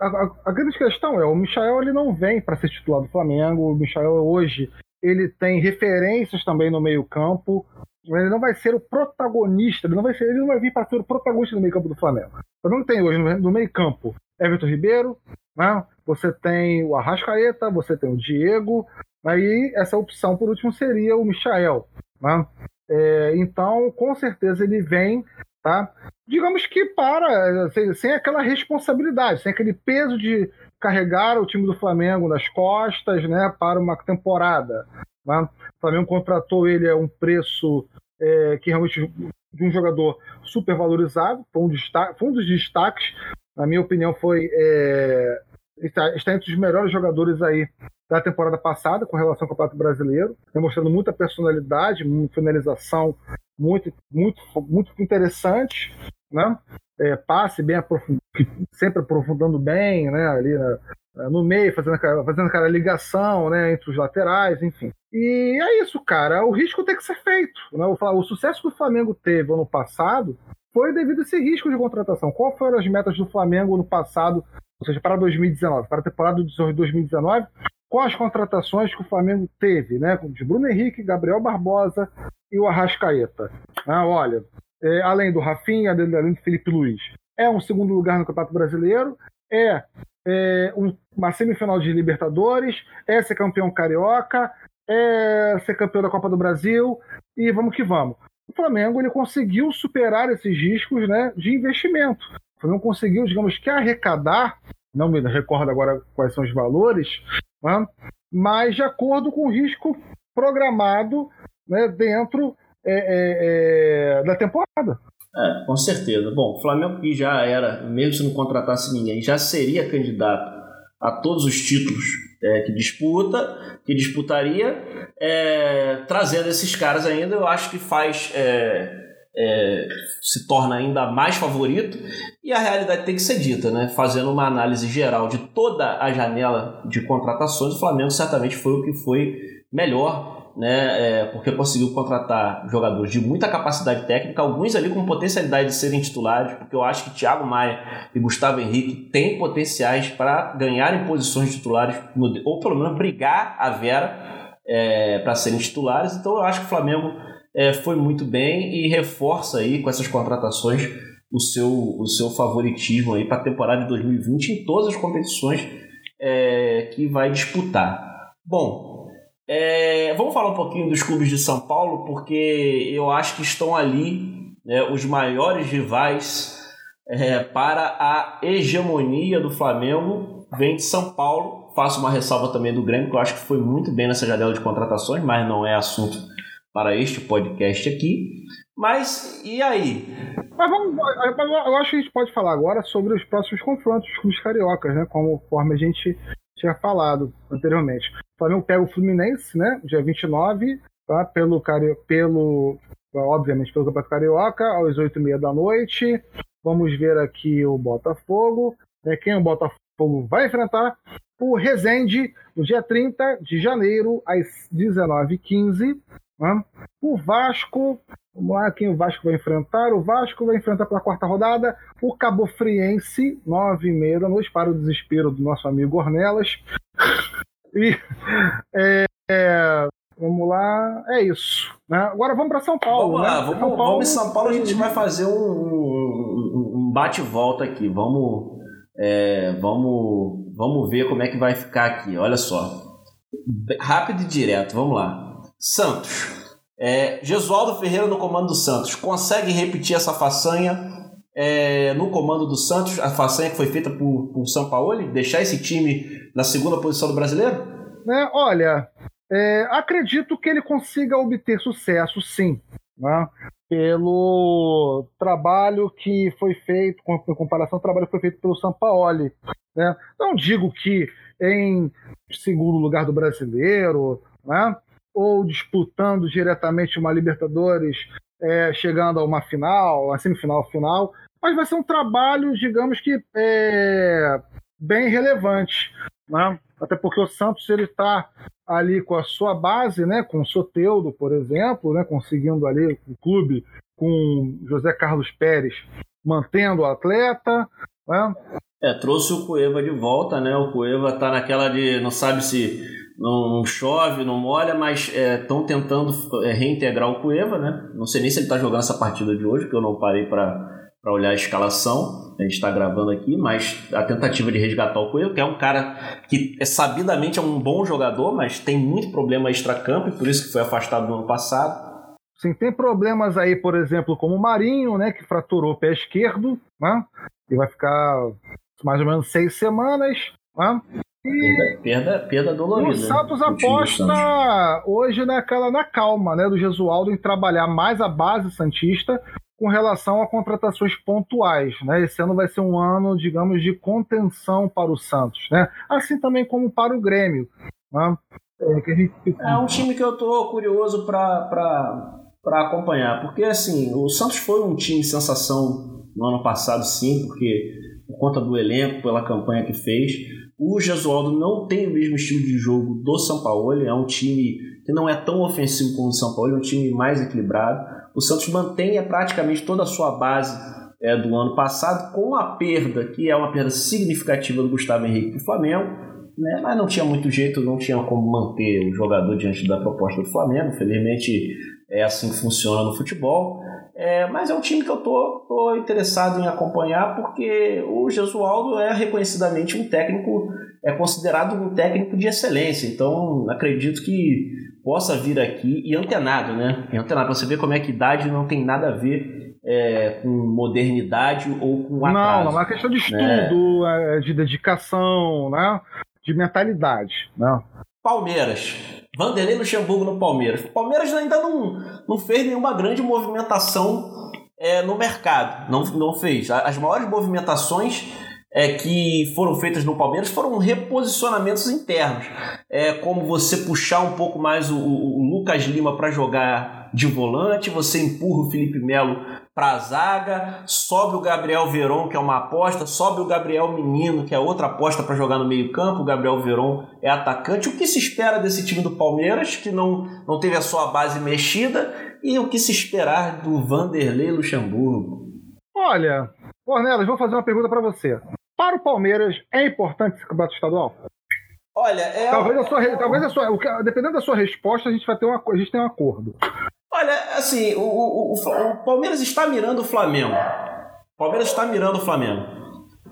a, a, grande questão é, o Michael ele não vem para ser titular do Flamengo, o Michael hoje ele tem referências também no meio campo, ele não vai ser o protagonista, ele não vai, ser, ele não vai vir para ser o protagonista do meio campo do Flamengo. O Flamengo tem hoje no, no meio campo Everton Ribeiro, né? você tem o Arrascaeta, você tem o Diego, aí essa opção por último seria o Michael. Né? É, então, com certeza ele vem, tá? digamos que para, sem, sem, aquela responsabilidade, sem aquele peso de carregar o time do Flamengo nas costas né, para uma temporada. Né? O Flamengo contratou ele a um preço é, que realmente de um jogador super valorizado, foi um, destaque, foi um dos destaques, na minha opinião, foi é, está, está entre os melhores jogadores aí da temporada passada com relação ao Campeonato Brasileiro, demonstrando muita personalidade, muita finalização muito, muito, muito interessante, né? É, passe bem sempre aprofundando bem, né? Ali na, no meio, fazendo fazendo aquela ligação, né? Entre os laterais, enfim. E é isso, cara. O risco tem que ser feito. Né? O, o sucesso que o Flamengo teve ano passado foi devido a esse risco de contratação. Qual foram as metas do Flamengo no passado, ou seja, para 2019, para a temporada de 2019? com as contratações que o Flamengo teve, né? De Bruno Henrique, Gabriel Barbosa e o Arrascaeta. Ah, olha, é, além do Rafinha, além do Felipe Luiz, é um segundo lugar no Campeonato Brasileiro, é, é um, uma semifinal de Libertadores, é ser campeão carioca, é ser campeão da Copa do Brasil e vamos que vamos. O Flamengo ele conseguiu superar esses riscos né, de investimento. O Flamengo conseguiu, digamos que, arrecadar, não me recordo agora quais são os valores, né? mas de acordo com o risco programado né, dentro é, é, é, da temporada. É, com certeza. Bom, o Flamengo que já era, mesmo se não contratasse ninguém, já seria candidato a todos os títulos é, que disputa, que disputaria, é, trazendo esses caras ainda, eu acho que faz é, é, se torna ainda mais favorito e a realidade tem que ser dita, né? Fazendo uma análise geral de toda a janela de contratações, o Flamengo certamente foi o que foi melhor né, é, porque conseguiu contratar jogadores de muita capacidade técnica, alguns ali com potencialidade de serem titulares, porque eu acho que Thiago Maia e Gustavo Henrique têm potenciais para ganharem posições titulares, ou pelo menos brigar a Vera é, para serem titulares. Então eu acho que o Flamengo é, foi muito bem e reforça aí com essas contratações o seu, o seu favoritismo aí para a temporada de 2020 em todas as competições é, que vai disputar. Bom, é, vamos falar um pouquinho dos clubes de São Paulo, porque eu acho que estão ali né, os maiores rivais é, para a hegemonia do Flamengo. Vem de São Paulo. Faço uma ressalva também do Grêmio, que eu acho que foi muito bem nessa janela de contratações, mas não é assunto para este podcast aqui. Mas e aí? Mas vamos, eu acho que a gente pode falar agora sobre os próximos confrontos dos clubes cariocas, né? Como forma a gente tinha falado anteriormente. O Flamengo pega o Fluminense, né? Dia 29, tá? Pelo, pelo obviamente, pelo Campeonato Carioca, às 8h30 da noite. Vamos ver aqui o Botafogo. É, quem o Botafogo vai enfrentar? O Resende, no dia 30 de janeiro, às 19h15. Né? O Vasco, vamos lá, quem o Vasco vai enfrentar? O Vasco vai enfrentar pela quarta rodada o Cabo Friense, nove e meia da noite, para o desespero do nosso amigo Ornelas. E é, é, vamos lá, é isso. Né? Agora vamos para São Paulo. Vamos lá, né? vamos, São Paulo, vamos em São Paulo, a gente vai fazer um, um, um bate-volta aqui. Vamos, é, vamos, vamos ver como é que vai ficar aqui. Olha só. Rápido e direto, vamos lá. Santos. É, Gesualdo Ferreira no comando do Santos. Consegue repetir essa façanha é, no comando do Santos? A façanha que foi feita por, por São Paulo? Deixar esse time na segunda posição do brasileiro? É, olha, é, acredito que ele consiga obter sucesso, sim. Né? Pelo trabalho que foi feito, com, em comparação ao trabalho que foi feito pelo Sampaoli. Né? Não digo que em segundo lugar do brasileiro, né? Ou disputando diretamente uma Libertadores, é, chegando a uma final, a semifinal, final, mas vai ser um trabalho, digamos que é, bem relevante, né? Até porque o Santos ele está ali com a sua base, né? Com o Soteudo, por exemplo, né? Conseguindo ali o clube com José Carlos Pérez mantendo o atleta, né? É, trouxe o Cueva de volta, né? O Cueva tá naquela de não sabe se não, chove, não molha, mas estão é, tentando é, reintegrar o Cueva, né? Não sei nem se ele está jogando essa partida de hoje, porque eu não parei para olhar a escalação. A gente está gravando aqui, mas a tentativa de resgatar o Cueva, que é um cara que é, sabidamente é um bom jogador, mas tem muito problema extra-campo e por isso que foi afastado no ano passado. Sim, tem problemas aí, por exemplo, como o Marinho, né, que fraturou o pé esquerdo, né? E vai ficar mais ou menos seis semanas, né? E perda, perda dolorida. O Santos aposta hoje naquela, na calma né, do Gesualdo em trabalhar mais a base Santista com relação a contratações pontuais. Né? Esse ano vai ser um ano, digamos, de contenção para o Santos. Né? Assim também como para o Grêmio. Né? É, é um time que eu estou curioso para acompanhar, porque assim, o Santos foi um time sensação no ano passado, sim, porque por conta do elenco, pela campanha que fez. O Gesualdo não tem o mesmo estilo de jogo do São Paulo, é um time que não é tão ofensivo como o São Paulo, é um time mais equilibrado. O Santos mantém praticamente toda a sua base é, do ano passado, com a perda, que é uma perda significativa do Gustavo Henrique do Flamengo, né? mas não tinha muito jeito, não tinha como manter o jogador diante da proposta do Flamengo. Infelizmente, é assim que funciona no futebol. É, mas é um time que eu tô, tô interessado em acompanhar porque o Jesualdo é reconhecidamente um técnico, é considerado um técnico de excelência. Então acredito que possa vir aqui e antenado, né? E antenado, para você ver como é que idade não tem nada a ver é, com modernidade ou com atraso. Não, não é uma questão de né? estudo, né? de dedicação, né? de mentalidade. Né? Palmeiras. Vanderlei Luxemburgo no Palmeiras. O Palmeiras ainda não, não fez nenhuma grande movimentação é, no mercado. Não, não fez. As maiores movimentações é, que foram feitas no Palmeiras foram reposicionamentos internos. É como você puxar um pouco mais o, o, Lucas Lima para jogar de volante, você empurra o Felipe Melo para a zaga, sobe o Gabriel Veron, que é uma aposta, sobe o Gabriel Menino, que é outra aposta para jogar no meio-campo. O Gabriel Veron é atacante. O que se espera desse time do Palmeiras, que não, não teve a sua base mexida, e o que se esperar do Vanderlei Luxemburgo? Olha, Cornelis, vou fazer uma pergunta para você. Para o Palmeiras, é importante esse campeonato estadual? Olha, é. Talvez a sua, talvez a sua, dependendo da sua resposta, a gente vai ter uma, a gente tem um acordo. Olha, assim, o, o, o, o Palmeiras está mirando o Flamengo. O Palmeiras está mirando o Flamengo.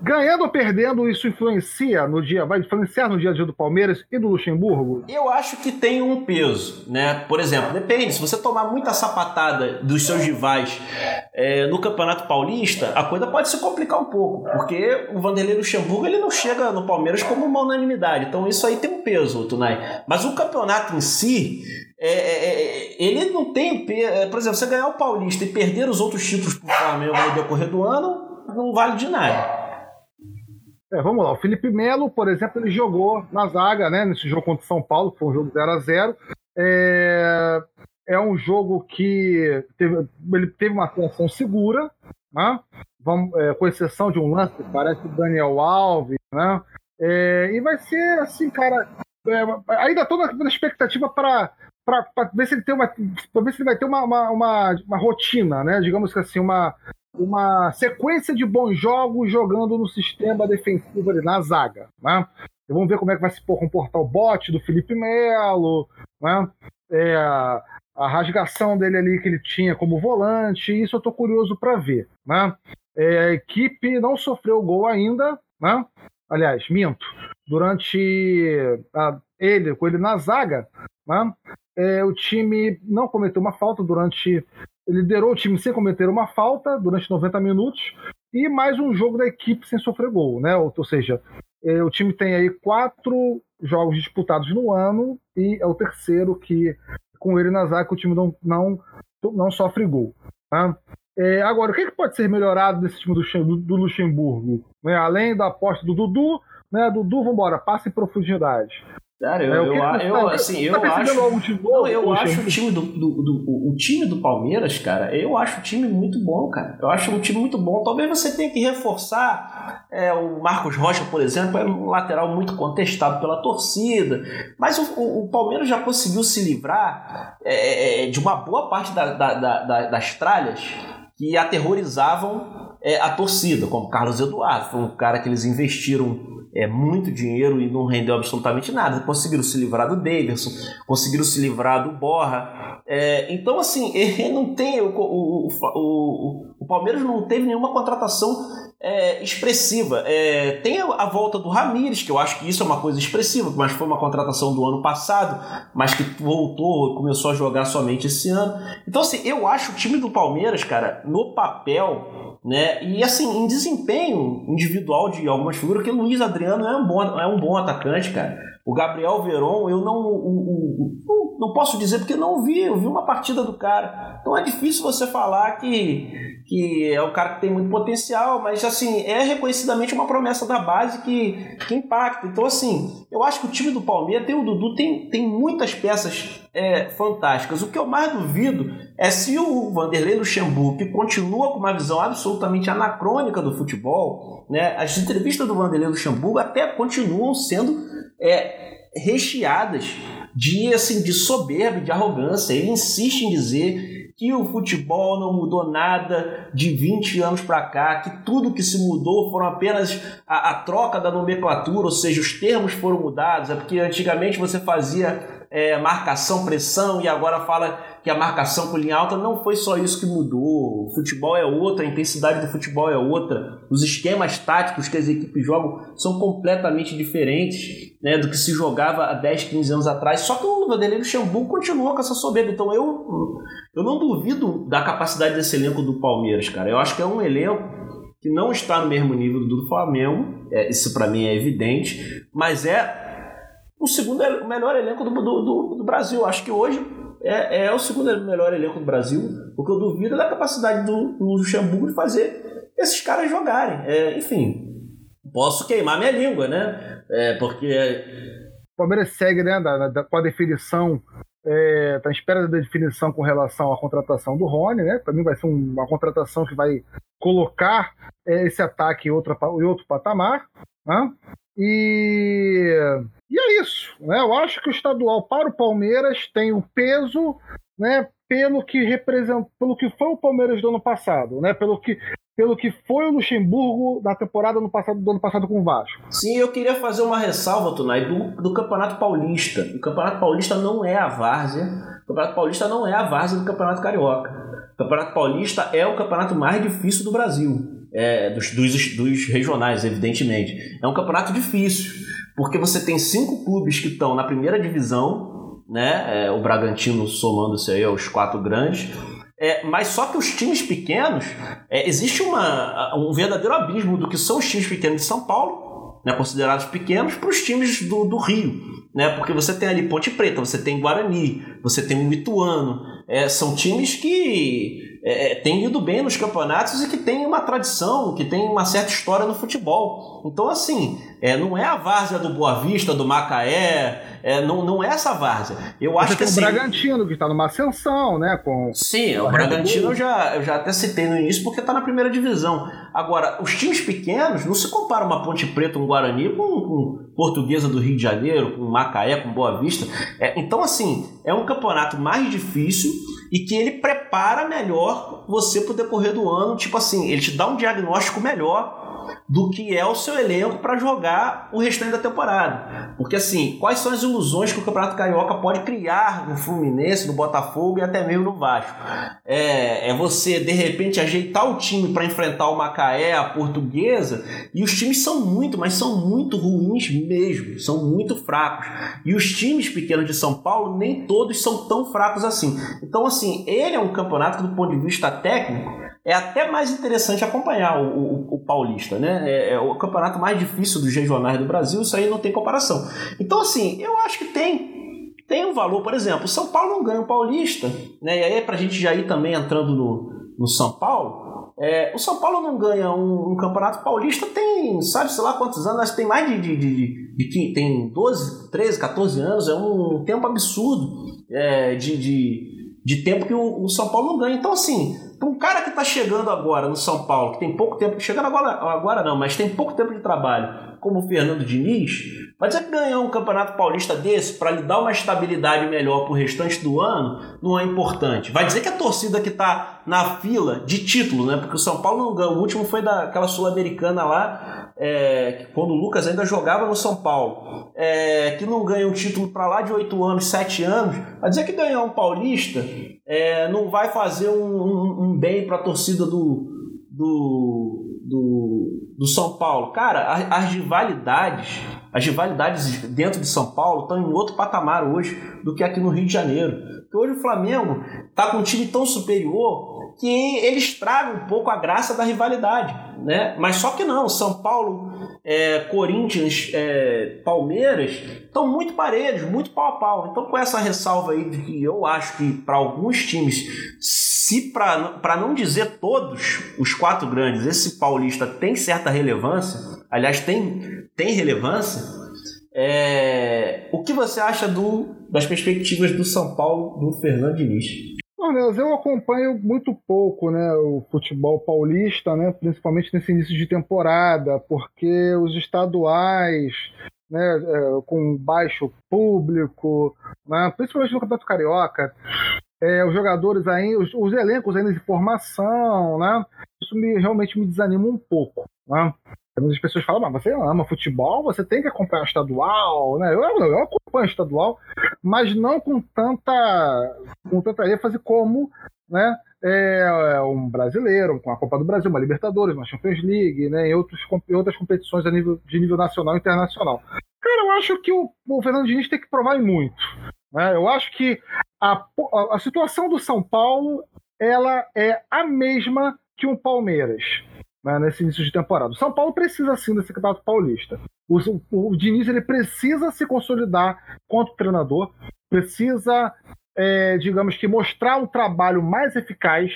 Ganhando ou perdendo, isso influencia no dia, vai influenciar no dia a dia do Palmeiras e do Luxemburgo? Eu acho que tem um peso, né? Por exemplo, depende, se você tomar muita sapatada dos seus rivais é, no Campeonato Paulista, a coisa pode se complicar um pouco, porque o Vanderlei Luxemburgo ele não chega no Palmeiras como uma unanimidade, então isso aí tem um peso, Tunai. Mas o campeonato em si, é, é, é ele não tem. É, por exemplo, você ganhar o Paulista e perder os outros títulos para o Flamengo no decorrer do ano, não vale de nada. É, vamos lá, o Felipe Melo, por exemplo, ele jogou na zaga, né, nesse jogo contra o São Paulo, foi um jogo 0 a 0 é, é um jogo que teve, ele teve uma atuação segura, né? Vamos, é, com exceção de um lance que parece o Daniel Alves, né? É, e vai ser assim, cara. É, ainda estou na expectativa para para ver se ele tem uma para ver se ele vai ter uma, uma, uma, uma rotina, né? Digamos que assim, uma, uma sequência de bons jogos jogando no sistema defensivo ali, na zaga. Né? E vamos ver como é que vai se comportar o bote do Felipe Melo, né? É, a rasgação dele ali que ele tinha como volante, isso eu estou curioso para ver. Né? É, a equipe não sofreu gol ainda, né? aliás, minto, durante a, ele, com ele na zaga, né? É, o time não cometeu uma falta durante liderou o time sem cometer uma falta durante 90 minutos e mais um jogo da equipe sem sofrer gol, né? Ou, ou seja, é, o time tem aí quatro jogos disputados no ano e é o terceiro que, com ele na zaga, o time não, não, não sofre gol. Tá? É, agora, o que, é que, pode ser melhorado nesse time do, do Luxemburgo? Né? Além da aposta do Dudu, né? Dudu, vambora, passa em profundidade. Cara, eu, é, eu, eu, eu, assim, eu tá acho. Não, eu acho o time do, do, do, o time do Palmeiras, cara, eu acho o time muito bom, cara. Eu acho um time muito bom. Talvez você tenha que reforçar é, o Marcos Rocha, por exemplo, é um lateral muito contestado pela torcida. Mas o, o, o Palmeiras já conseguiu se livrar é, é de uma boa parte da, da, da, das tralhas que aterrorizavam é, a torcida, como Carlos Eduardo. Foi um cara que eles investiram é, muito dinheiro e não rendeu absolutamente nada. Conseguiram se livrar do Davidson, conseguiram se livrar do Borra. É, então, assim, ele não tem. O, o, o, o, Palmeiras não teve nenhuma contratação é, expressiva. É, tem a, volta do Ramires, que eu acho que isso é uma coisa expressiva, mas foi uma contratação do ano passado, mas que voltou, começou a jogar somente esse ano. Então, assim, eu acho o time do Palmeiras, cara, no papel né? E assim, em desempenho individual de algumas figuras, que o Luiz Adriano é um bom, é um bom atacante, cara. O Gabriel Veron, eu não, o, o, não posso dizer porque não vi, eu vi uma partida do cara. Então é difícil você falar que, que é um cara que tem muito potencial, mas assim, é reconhecidamente uma promessa da base que, que impacta. Então, assim, eu acho que o time do Palmeiras, tem o Dudu, tem, tem muitas peças é, fantásticas. O que eu mais duvido é se o Vanderlei Luxemburgo, que continua com uma visão absolutamente anacrônica do futebol, né, as entrevistas do Vanderlei Luxemburgo até continuam sendo é, recheadas de, assim, de soberba, de arrogância. Ele insiste em dizer que o futebol não mudou nada de 20 anos para cá, que tudo que se mudou foram apenas a, a, troca da nomenclatura, ou seja, os termos foram mudados. É porque antigamente você fazia é, marcação, pressão, e agora fala que a marcação com linha alta não foi só isso que mudou. O futebol é outra, a intensidade do futebol é outra, os esquemas táticos que as equipes jogam são completamente diferentes né, do que se jogava há 10, 15 anos atrás. Só que o Vanderlei Luxemburgo continua com essa soberba. Então eu, eu não duvido da capacidade desse elenco do Palmeiras, cara. Eu acho que é um elenco que não está no mesmo nível do Flamengo, é, isso para mim é evidente, mas é o segundo o melhor elenco do, do, do, Brasil. Acho que hoje é, é o segundo melhor elenco do Brasil. O que eu duvido é da capacidade do, Luxemburgo de fazer esses caras jogarem. É, enfim, posso queimar minha língua, né? É, porque. O Palmeiras segue né, da, da, com a definição é, tá à espera da definição com relação à contratação do Rony, né? Mim vai ser uma contratação que vai colocar é, esse ataque em, outra, em outro patamar. Né? E, e é isso. Né? Eu acho que o estadual para o Palmeiras tem o peso né, pelo que representa, pelo que foi o Palmeiras do ano passado, né? Pelo que pelo que foi o Luxemburgo na temporada do, passado, do ano passado com o Vasco. Sim, eu queria fazer uma ressalva, Tunai, do, do Campeonato Paulista. O Campeonato Paulista não é a várzea. O Campeonato Paulista não é a várzea do Campeonato Carioca. O Campeonato Paulista é o campeonato mais difícil do Brasil. É, dos, dos, dos regionais, evidentemente. É um campeonato difícil, porque você tem cinco clubes que estão na primeira divisão, né? É, o Bragantino somando-se aí aos quatro grandes é, mas só que os times pequenos, é, existe uma, um verdadeiro abismo do que são os times pequenos de São Paulo, né, considerados pequenos, para os times do, do Rio. Né, porque você tem ali Ponte Preta, você tem Guarani, você tem o Ituano. É, são times que é, é, têm ido bem nos campeonatos e que têm uma tradição, que têm uma certa história no futebol. Então, assim, é, não é a várzea do Boa Vista, do Macaé, é, não, não é essa várzea. Eu acho Você que tem assim, o Bragantino, que está numa ascensão, né? Com, sim, o Bragantino eu já, eu já até citei no início porque está na primeira divisão. Agora, os times pequenos não se compara uma Ponte Preta, um Guarani com, com Portuguesa do Rio de Janeiro, com Macaé, com Boa Vista. É, então, assim, é um campeonato mais difícil e que ele prepara melhor você para o decorrer do ano. Tipo assim, ele te dá um diagnóstico melhor do que é o seu elenco para jogar o restante da temporada. Porque assim, quais são as ilusões que o Campeonato Carioca pode criar no Fluminense, no Botafogo e até mesmo no Vasco? É, é você de repente ajeitar o time para enfrentar o Macaé, a Portuguesa, e os times são muito, mas são muito ruins mesmo, são muito fracos. E os times pequenos de São Paulo nem todos são tão fracos assim. Então assim, ele é um campeonato que do ponto de vista técnico é até mais interessante acompanhar o, o, o Paulista, né? É, é, o campeonato mais difícil dos regionais do Brasil, isso aí não tem comparação. Então, assim, eu acho que tem tem um valor, por exemplo, São Paulo não ganha o Paulista, né? E aí, pra gente já ir também entrando no, no São Paulo, é, o São Paulo não ganha um, um, campeonato paulista tem, sabe, sei lá quantos anos, acho que tem mais de, de, de, de, de tem 12, 13, 14 anos, é um tempo absurdo é, de, de, de tempo que o, o São Paulo não ganha. Então, assim, para um cara que está chegando agora no São Paulo, que tem pouco tempo, chegando agora, agora não, mas tem pouco tempo de trabalho, como o Fernando Diniz, vai dizer que ganhar um campeonato paulista desse para lhe dar uma estabilidade melhor para o restante do ano não é importante. Vai dizer que a torcida que está na fila de título, né? Porque o São Paulo não ganhou. O último foi daquela sul-americana lá, é, quando o Lucas ainda jogava no São Paulo, é, que não ganha um título para lá de oito anos, sete anos. Vai dizer que ganhar um paulista é, não vai fazer um, um, um bem para a torcida do, do, do, do, São Paulo. Cara, as rivalidades, as rivalidades dentro de São Paulo estão em outro patamar hoje do que aqui no Rio de Janeiro. Porque hoje o Flamengo está com um time tão superior que ele estraga um pouco a graça da rivalidade, né? Mas só que não, São Paulo, é, Corinthians, é, Palmeiras estão muito parelhos, muito pau a pau. Então com essa ressalva aí de que eu acho que para alguns times, se para não dizer todos os quatro grandes, esse paulista tem certa relevância, aliás tem tem relevância. É, o que você acha do, das perspectivas do São Paulo do Fernando Diniz? Eu acompanho muito pouco né, o futebol paulista, né, principalmente nesse início de temporada, porque os estaduais, né, é, com baixo público, né, principalmente no Campeonato Carioca, é, os jogadores ainda, os, os, elencos ainda de formação, né, isso me, realmente me desanima um pouco. Né? Muitas pessoas falam, mas você ama futebol, você tem que acompanhar o estadual, né? Eu, eu acompanho o estadual, mas não com tanta, com tanta ênfase como né, é, é, um brasileiro, com a Copa do Brasil, uma Libertadores, uma Champions League, né, em, outros, outras competições a nível, de nível nacional e internacional. Cara, eu acho que o, o Fernando Diniz tem que provar muito. Né? Eu acho que a, a situação do São Paulo ela é a mesma que o Palmeiras né, nesse início de temporada. O São Paulo precisa sim desse campeonato paulista. O, o, o Diniz ele precisa se consolidar quanto treinador, precisa é, digamos que, mostrar um trabalho mais eficaz.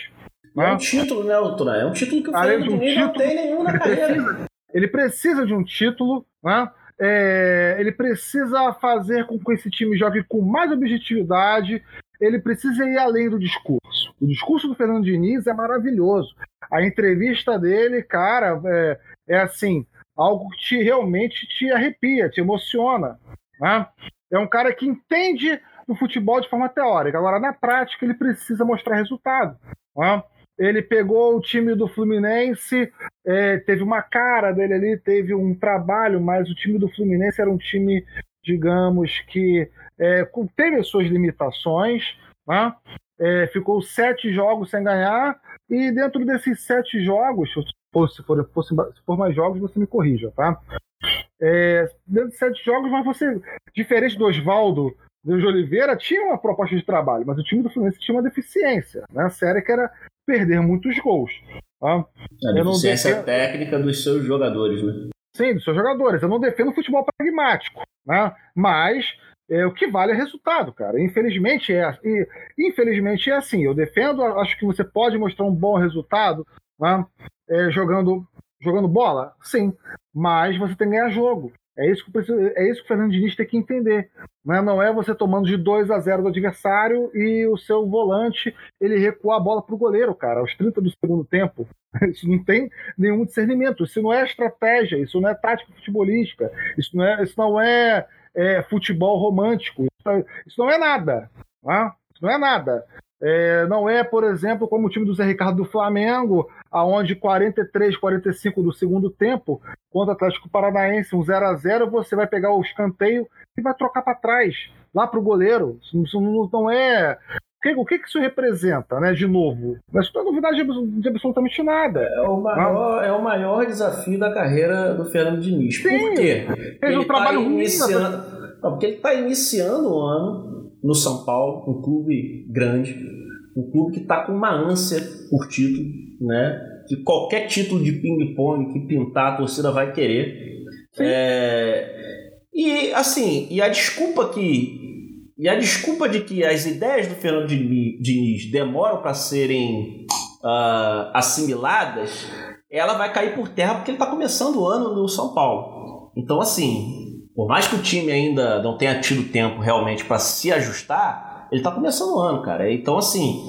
É né? um título, né, Doutor? É um título que o Fernando um Diniz título, não tem nenhum na carreira. Ele precisa de um título, né? É, ele precisa fazer com que esse time jogue com mais objetividade. Ele precisa ir além do discurso. O discurso do Fernando Diniz é maravilhoso. A entrevista dele, cara, é, é assim, algo que te, realmente te arrepia, te emociona. Né? É um cara que entende o futebol de forma teórica. Agora, na prática, ele precisa mostrar resultado. Né? Ele pegou o time do Fluminense, é, teve uma cara dele ali, teve um trabalho, mas o time do Fluminense era um time, digamos, que é, teve as suas limitações, né? é, ficou sete jogos sem ganhar, e dentro desses sete jogos, for, se for, se for mais jogos, você me corrija, tá? É, dentro de sete jogos, mas você, diferente do Oswaldo de Oliveira, tinha uma proposta de trabalho, mas o time do Fluminense tinha uma deficiência, né? Séria que era perder muitos gols. Tá? A eu deficiência defendo... técnica dos seus jogadores, né? Sim, dos seus jogadores. Eu não defendo futebol pragmático, né? mas é, o que vale é resultado, cara. Infelizmente é, infelizmente é assim. Eu defendo, acho que você pode mostrar um bom resultado né? é, jogando, jogando bola, sim, mas você tem que ganhar jogo. É isso que, preciso, é isso que o Fernando Diniz tem que entender. Né? Não é você tomando de 2 a 0 do adversário e o seu volante ele recuar a bola para o goleiro, cara, aos 30 do segundo tempo. Isso não tem nenhum discernimento. Isso não é estratégia, isso não é tática futebolística, isso não é, isso não é, é futebol romântico, isso não é nada. Né? Isso não é nada. É, não é, por exemplo, como o time do Zé Ricardo do Flamengo, aonde 43, 45 do segundo tempo, contra o Atlético Paranaense, um 0 a 0 você vai pegar o escanteio e vai trocar para trás, lá para o goleiro. Isso não é. O que, que isso representa, né? De novo, mas não é novidade de, absolutamente nada. É o, maior, é o maior desafio da carreira do Fernando Diniz. Sim, Por quê? Fez um trabalho tá iniciando... ruim. Não, porque ele está iniciando o ano no São Paulo, um clube grande, um clube que está com uma ânsia por título, né? Que qualquer título de ping-pong que pintar, a torcida vai querer. É... E assim, e a desculpa que e a desculpa de que as ideias do Fernando Diniz demoram para serem uh, assimiladas, ela vai cair por terra porque ele está começando o ano no São Paulo. Então, assim, por mais que o time ainda não tenha tido tempo realmente para se ajustar, ele está começando o ano, cara. Então, assim,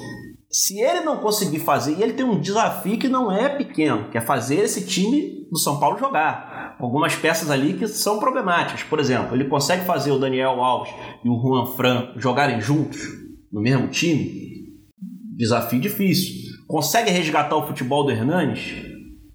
se ele não conseguir fazer, e ele tem um desafio que não é pequeno, que é fazer esse time do São Paulo jogar. Algumas peças ali que são problemáticas. Por exemplo, ele consegue fazer o Daniel Alves e o Juan Fran jogarem juntos no mesmo time? Desafio difícil. Consegue resgatar o futebol do Hernanes?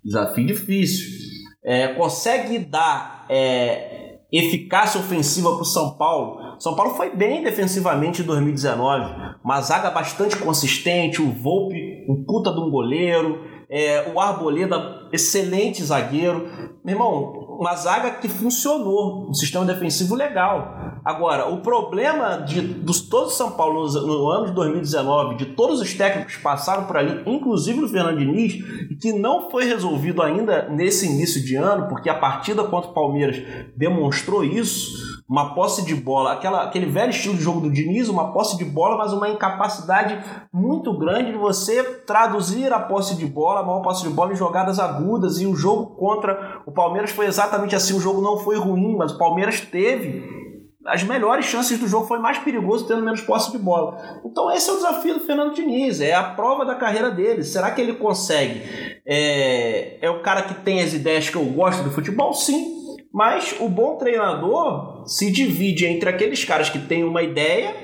Desafio difícil. É, consegue dar é, eficácia ofensiva para o São Paulo. São Paulo foi bem defensivamente em 2019, uma zaga bastante consistente, o Volpe, um puta de um goleiro, é, o Arboleda, excelente zagueiro. Meu irmão, uma zaga que funcionou, um sistema defensivo legal. Agora, o problema de dos todos São Paulo no, no, ano de 2019, de todos os técnicos que passaram por ali, inclusive o Fernando Diniz, que não foi resolvido ainda nesse início de ano, porque a partida contra o Palmeiras demonstrou isso, uma posse de bola, aquela, aquele velho estilo de jogo do Diniz, uma posse de bola, mas uma incapacidade muito grande de você traduzir a posse de bola, a maior posse de bola em jogadas agudas, e o jogo contra o Palmeiras foi exatamente assim, o jogo não foi ruim, mas o Palmeiras teve as melhores chances do jogo, foi mais perigoso tendo menos posse de bola. Então esse é o desafio do Fernando Diniz, é a prova da carreira dele. Será que ele consegue? É, é o cara que tem as ideias que eu gosto do futebol? Sim. Mas o bom treinador se divide entre aqueles caras que têm uma ideia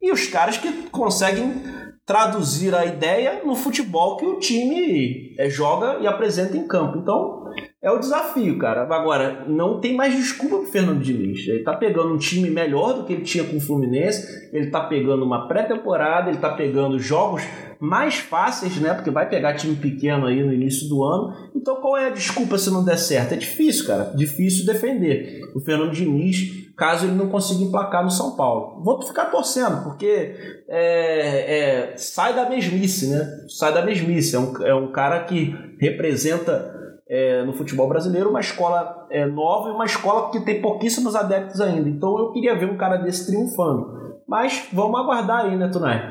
e os caras que conseguem traduzir a ideia no futebol que o time é, joga e apresenta em campo. Então, é o desafio, cara. Agora, não tem mais desculpa pro Fernando Diniz. Ele tá pegando um time melhor do que ele tinha com o Fluminense, ele tá pegando uma pré-temporada, ele tá pegando jogos mais fáceis, né? Porque vai pegar time pequeno aí no início do ano. Então, qual é a desculpa se não der certo? É difícil, cara. Difícil defender o Fernando Diniz, caso ele não consiga emplacar no São Paulo. Vou ficar torcendo, porque é, é, sai da mesmice, né? Sai da mesmice. É um, é um cara que representa é, no futebol brasileiro, uma escola é, nova e uma escola que tem pouquíssimos adeptos ainda. Então eu queria ver um cara desse triunfando. Mas vamos aguardar aí, né, Tunai?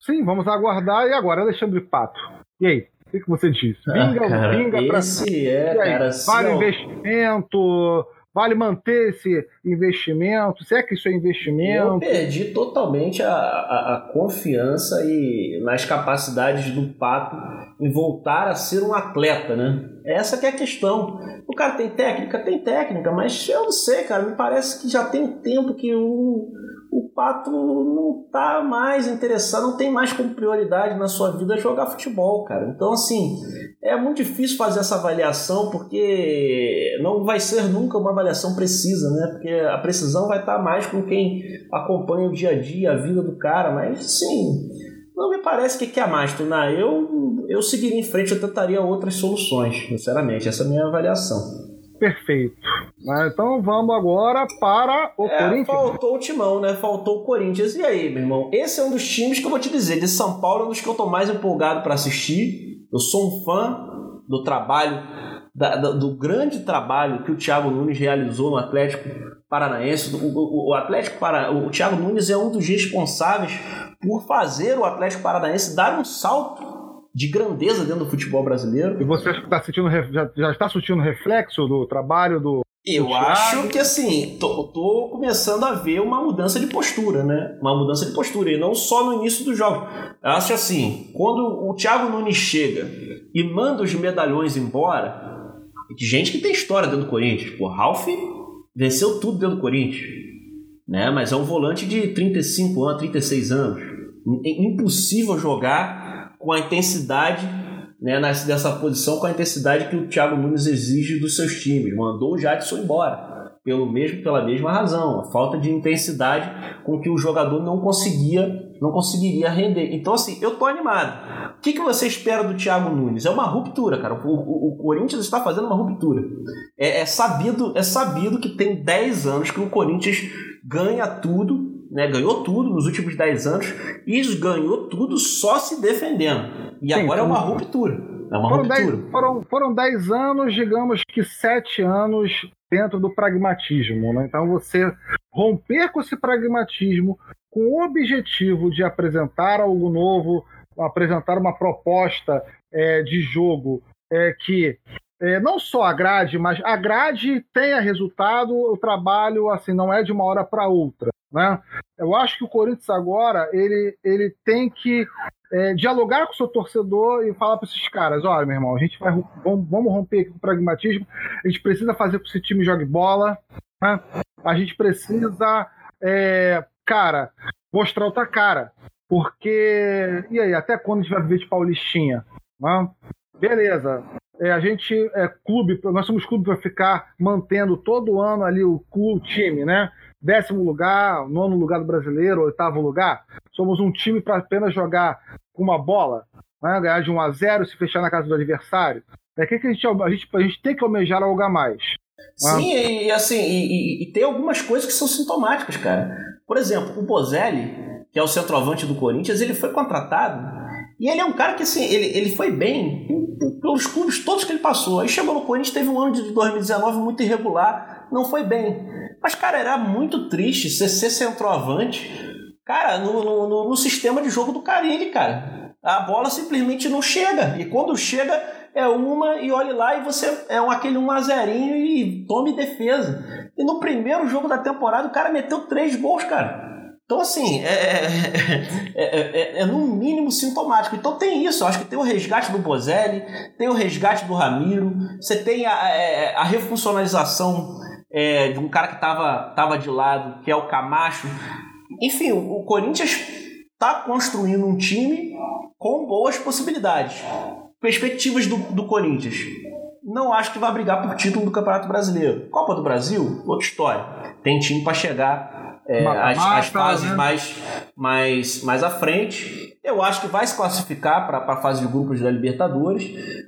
Sim, vamos aguardar. E agora, Alexandre Pato? E aí? O que, que você diz? Vinga, ah, cara, vinga esse pra... é, cara, vale investimento? Vale manter esse investimento? Se é que isso é investimento? Eu perdi totalmente a, a, a confiança e nas capacidades do Pato em voltar a ser um atleta, né? Essa que é a questão. O cara tem técnica? Tem técnica, mas eu não sei, cara. Me parece que já tem um tempo que o, o Pato não tá mais interessado, não tem mais como prioridade na sua vida jogar futebol, cara. Então, assim, é muito difícil fazer essa avaliação porque não vai ser nunca uma avaliação precisa, né? Porque a precisão vai estar mais com quem acompanha o dia a dia, a vida do cara, mas, sim, não me parece que quer mais, Tuna. Eu, eu seguiria em frente, eu tentaria outras soluções, sinceramente. Essa é a minha avaliação. Perfeito. Então vamos agora para o é, Corinthians. Faltou o Timão, né? Faltou o Corinthians. E aí, meu irmão? Esse é um dos times que eu vou te dizer. De São Paulo é um dos que eu tô mais empolgado para assistir. Eu sou um fã do trabalho, da, do grande trabalho que o Thiago Nunes realizou no Atlético Paranaense. O, o, o Atlético para, o Thiago Nunes é um dos responsáveis por fazer o Atlético Paranaense dar um salto de grandeza dentro do futebol brasileiro. E você está sentindo, já, já está sentindo reflexo do trabalho do. Eu acho que assim, tô, tô, começando a ver uma mudança de postura, né? Uma mudança de postura, e não só no início do jogo. Eu acho assim, quando o Thiago Nunes chega e manda os medalhões embora, de gente que tem história dentro do Corinthians. Pô, Ralf venceu tudo dentro do Corinthians. Né? Mas é um volante de 35 anos, 36 anos. É impossível jogar com a intensidade né, nessa posição, com a intensidade que o Thiago Nunes exige dos seus times. Mandou o Jadson embora. Pelo mesmo, pela mesma razão, a falta de intensidade com que o jogador não conseguia, não conseguiria render. Então, assim, eu tô animado. O que, que você espera do Thiago Nunes? É uma ruptura, cara. O, o, o Corinthians está fazendo uma ruptura. É, é, sabido, é sabido que tem 10 anos que o Corinthians ganha tudo né, ganhou tudo nos últimos 10 anos e ganhou tudo só se defendendo. E Sim, agora é uma ruptura. É uma foram ruptura. Dez, foram, foram 10 anos, digamos que 7 anos dentro do pragmatismo. Né? Então você romper com esse pragmatismo com o objetivo de apresentar algo novo, apresentar uma proposta é, de jogo é, que é, não só agrade, mas agrade, tenha resultado, o trabalho assim não é de uma hora para outra. Né? Eu acho que o Corinthians agora ele, ele tem que é, dialogar com o seu torcedor e falar para esses caras: olha, meu irmão, a gente vai vamos, vamos romper aqui com o pragmatismo, a gente precisa fazer com que esse time jogue bola, né? a gente precisa, é, cara, mostrar outra cara. Porque, e aí, até quando a gente vai viver de Paulistinha? Né? Beleza, é, a gente é clube, nós somos clube para ficar mantendo todo ano ali o, o time, né? décimo lugar, nono lugar do brasileiro, oitavo lugar. Somos um time para apenas jogar com uma bola, né? ganhar de 1 a 0 se fechar na casa do adversário. É que, que a, gente, a, gente, a gente tem que almejar algo a mais. Sim, e assim, e, e, e, tem algumas coisas que são sintomáticas, cara. Por exemplo, o Bozelli, que é o centroavante do Corinthians, ele foi contratado e ele é um cara que, assim, ele, ele foi bem pelos clubes todos que ele passou. Aí chegou no Corinthians, teve um ano de 2019 muito irregular, não foi bem. Mas, cara, era muito triste você ser centroavante, cara, no, no, no sistema de jogo do Carilli, cara. A bola simplesmente não chega. E quando chega, é uma e olhe lá e você é um, aquele 1 a 0 e tome defesa. E no primeiro jogo da temporada o cara meteu três gols, cara. Então, assim, é, é, é, é, no mínimo sintomático. Então, tem isso. Acho que tem o resgate do Bozelli, tem o resgate do Ramiro, você tem a, a refuncionalização é, de um cara que estava tava de lado, que é o Camacho. Enfim, o, o Corinthians está construindo um time com boas possibilidades. Perspectivas do, do Corinthians. Não acho que vai brigar por título do Campeonato Brasileiro. Copa do Brasil, outra história. Tem time para chegar é, as, as, fases né? mais, mais, mais à frente. Eu acho que vai se classificar para a fase de grupos da Libertadores.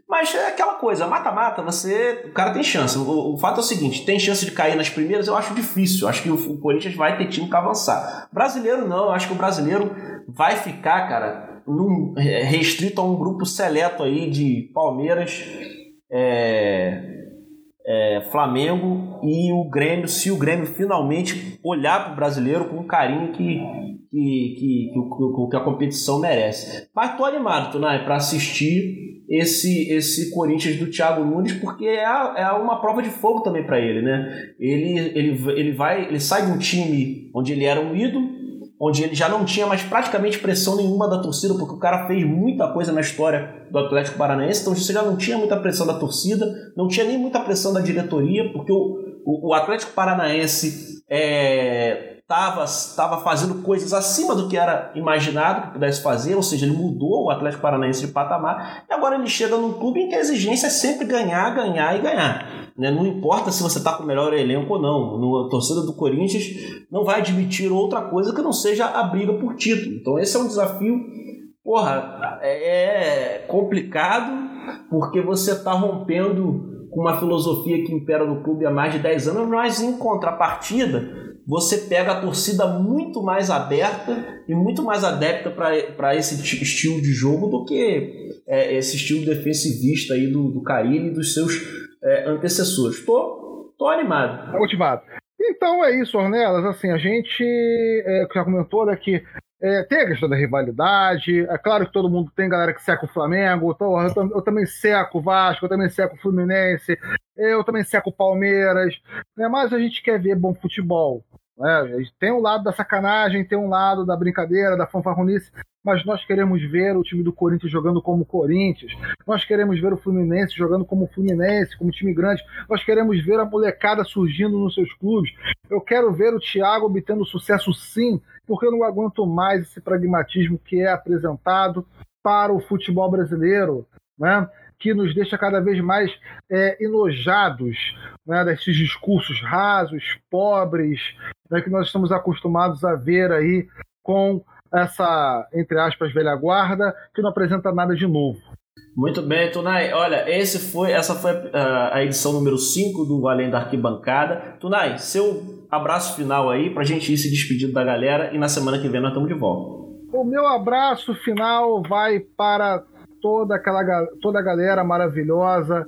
Mas é aquela coisa, mata-mata, você. O cara tem chance. O, o, fato é o seguinte: tem chance de cair nas primeiras, eu acho difícil. Eu acho que o, o Corinthians vai ter time para avançar. Brasileiro não, eu acho que o brasileiro vai ficar, cara, num, restrito a um grupo seleto aí de Palmeiras. É, é, Flamengo e o Grêmio, se o Grêmio finalmente olhar para o brasileiro com o carinho que, que, que, que, que a competição merece. Mas tô animado, Tunai, para assistir esse esse Corinthians do Thiago Nunes, porque é, é uma prova de fogo também para ele, né? Ele, ele, ele vai, ele sai de um time onde ele era um ídolo, onde ele já não tinha mais praticamente pressão nenhuma da torcida, porque o cara fez muita coisa na história do Atlético Paranaense, então você já não tinha muita pressão da torcida, não tinha nem muita pressão da diretoria, porque o, o, o Atlético Paranaense é, estava tava fazendo coisas acima do que era imaginado que pudesse fazer, ou seja, ele mudou o Atlético Paranaense de patamar, e agora ele chega num clube em que a exigência é sempre ganhar, ganhar e ganhar. Né? Não importa se você está com o melhor elenco ou não. No, a torcida do Corinthians não vai admitir outra coisa que não seja a briga por título. Então esse é um desafio, porra, é, é complicado, porque você está rompendo com uma filosofia que impera no clube há mais de 10 anos, mas em contrapartida você pega a torcida muito mais aberta e muito mais adepta para esse estilo de jogo do que é, esse estilo defensivista aí do, do Carilli e dos seus é, antecessores. Tô, tô animado. Motivado. Então é isso, Ornelas. Assim, a gente é, já comentou né, que é, tem a questão da rivalidade. É claro que todo mundo tem galera que seca o Flamengo. Então, eu, eu, também seco o Vasco, eu também seco o Fluminense, eu também seco o Palmeiras. Né, mas a gente quer ver bom futebol. Né? Tem um lado da sacanagem, tem um lado da brincadeira, da fanfarronice, mas nós queremos ver o time do Corinthians jogando como Corinthians, nós queremos ver o Fluminense jogando como Fluminense, como time grande, nós queremos ver a molecada surgindo nos seus clubes. Eu quero ver o Thiago obtendo sucesso sim, porque eu não aguento mais esse pragmatismo que é apresentado para o futebol brasileiro. Né? Que nos deixa cada vez mais é, enojados né, desses discursos rasos, pobres, né, que nós estamos acostumados a ver aí com essa, entre aspas, velha guarda, que não apresenta nada de novo. Muito bem, Tunai. Olha, esse foi, essa foi a, a edição número 5 do Além da Arquibancada. Tunai, seu abraço final aí para a gente ir se despedindo da galera e na semana que vem nós estamos de volta. O meu abraço final vai para toda aquela toda a galera maravilhosa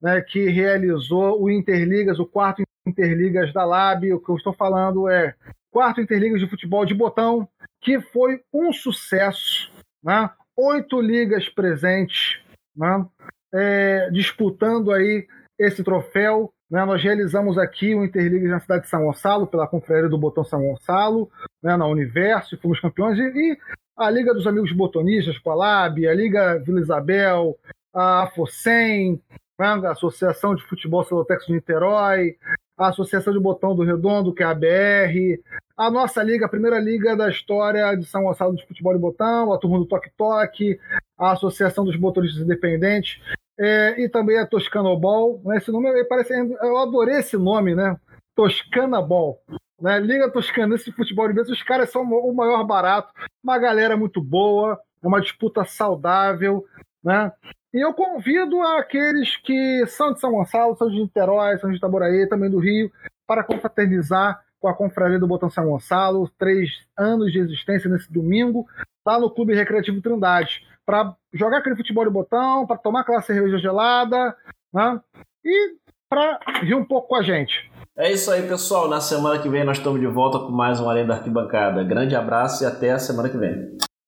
né, que realizou o Interligas, o quarto Interligas da Lab. O que eu estou falando é quarto Interligas de futebol de botão, que foi um sucesso. Né? Oito ligas presentes, né? é, disputando aí esse troféu. Né? Nós realizamos aqui o Interligas na cidade de São Gonçalo, pela Confraria do Botão São Gonçalo, né? na Universo, e fomos campeões. E, e a Liga dos Amigos Botonistas, com a Liga Vila Isabel, a FOSEM, né, a Associação de Futebol Celotex de Niterói, a Associação de Botão do Redondo, que é a BR, a nossa liga, a primeira liga da história de São Gonçalo de Futebol de Botão, a turma do Toque Toque, a Associação dos Motoristas Independentes, é, e também a Toscano Ball. Né, esse nome parece, eu adorei esse nome, né? Toscana Ball. Né? Liga Toscanense de Futebol de Mesa, os caras são o maior barato, uma galera muito boa, uma disputa saudável, né? E eu convido aqueles que são de São Gonçalo, são de Niterói, são de Itaboraí, também do Rio, para confraternizar com a Confraria do Botão São Gonçalo, três anos de existência nesse domingo, lá no Clube Recreativo Trindade, para jogar aquele futebol de botão, para tomar aquela cerveja gelada, né? E para rir um pouco com a gente. É isso aí, pessoal. Na semana que vem nós estamos de volta com mais um Além da Arquibancada. Grande abraço e até a semana que vem.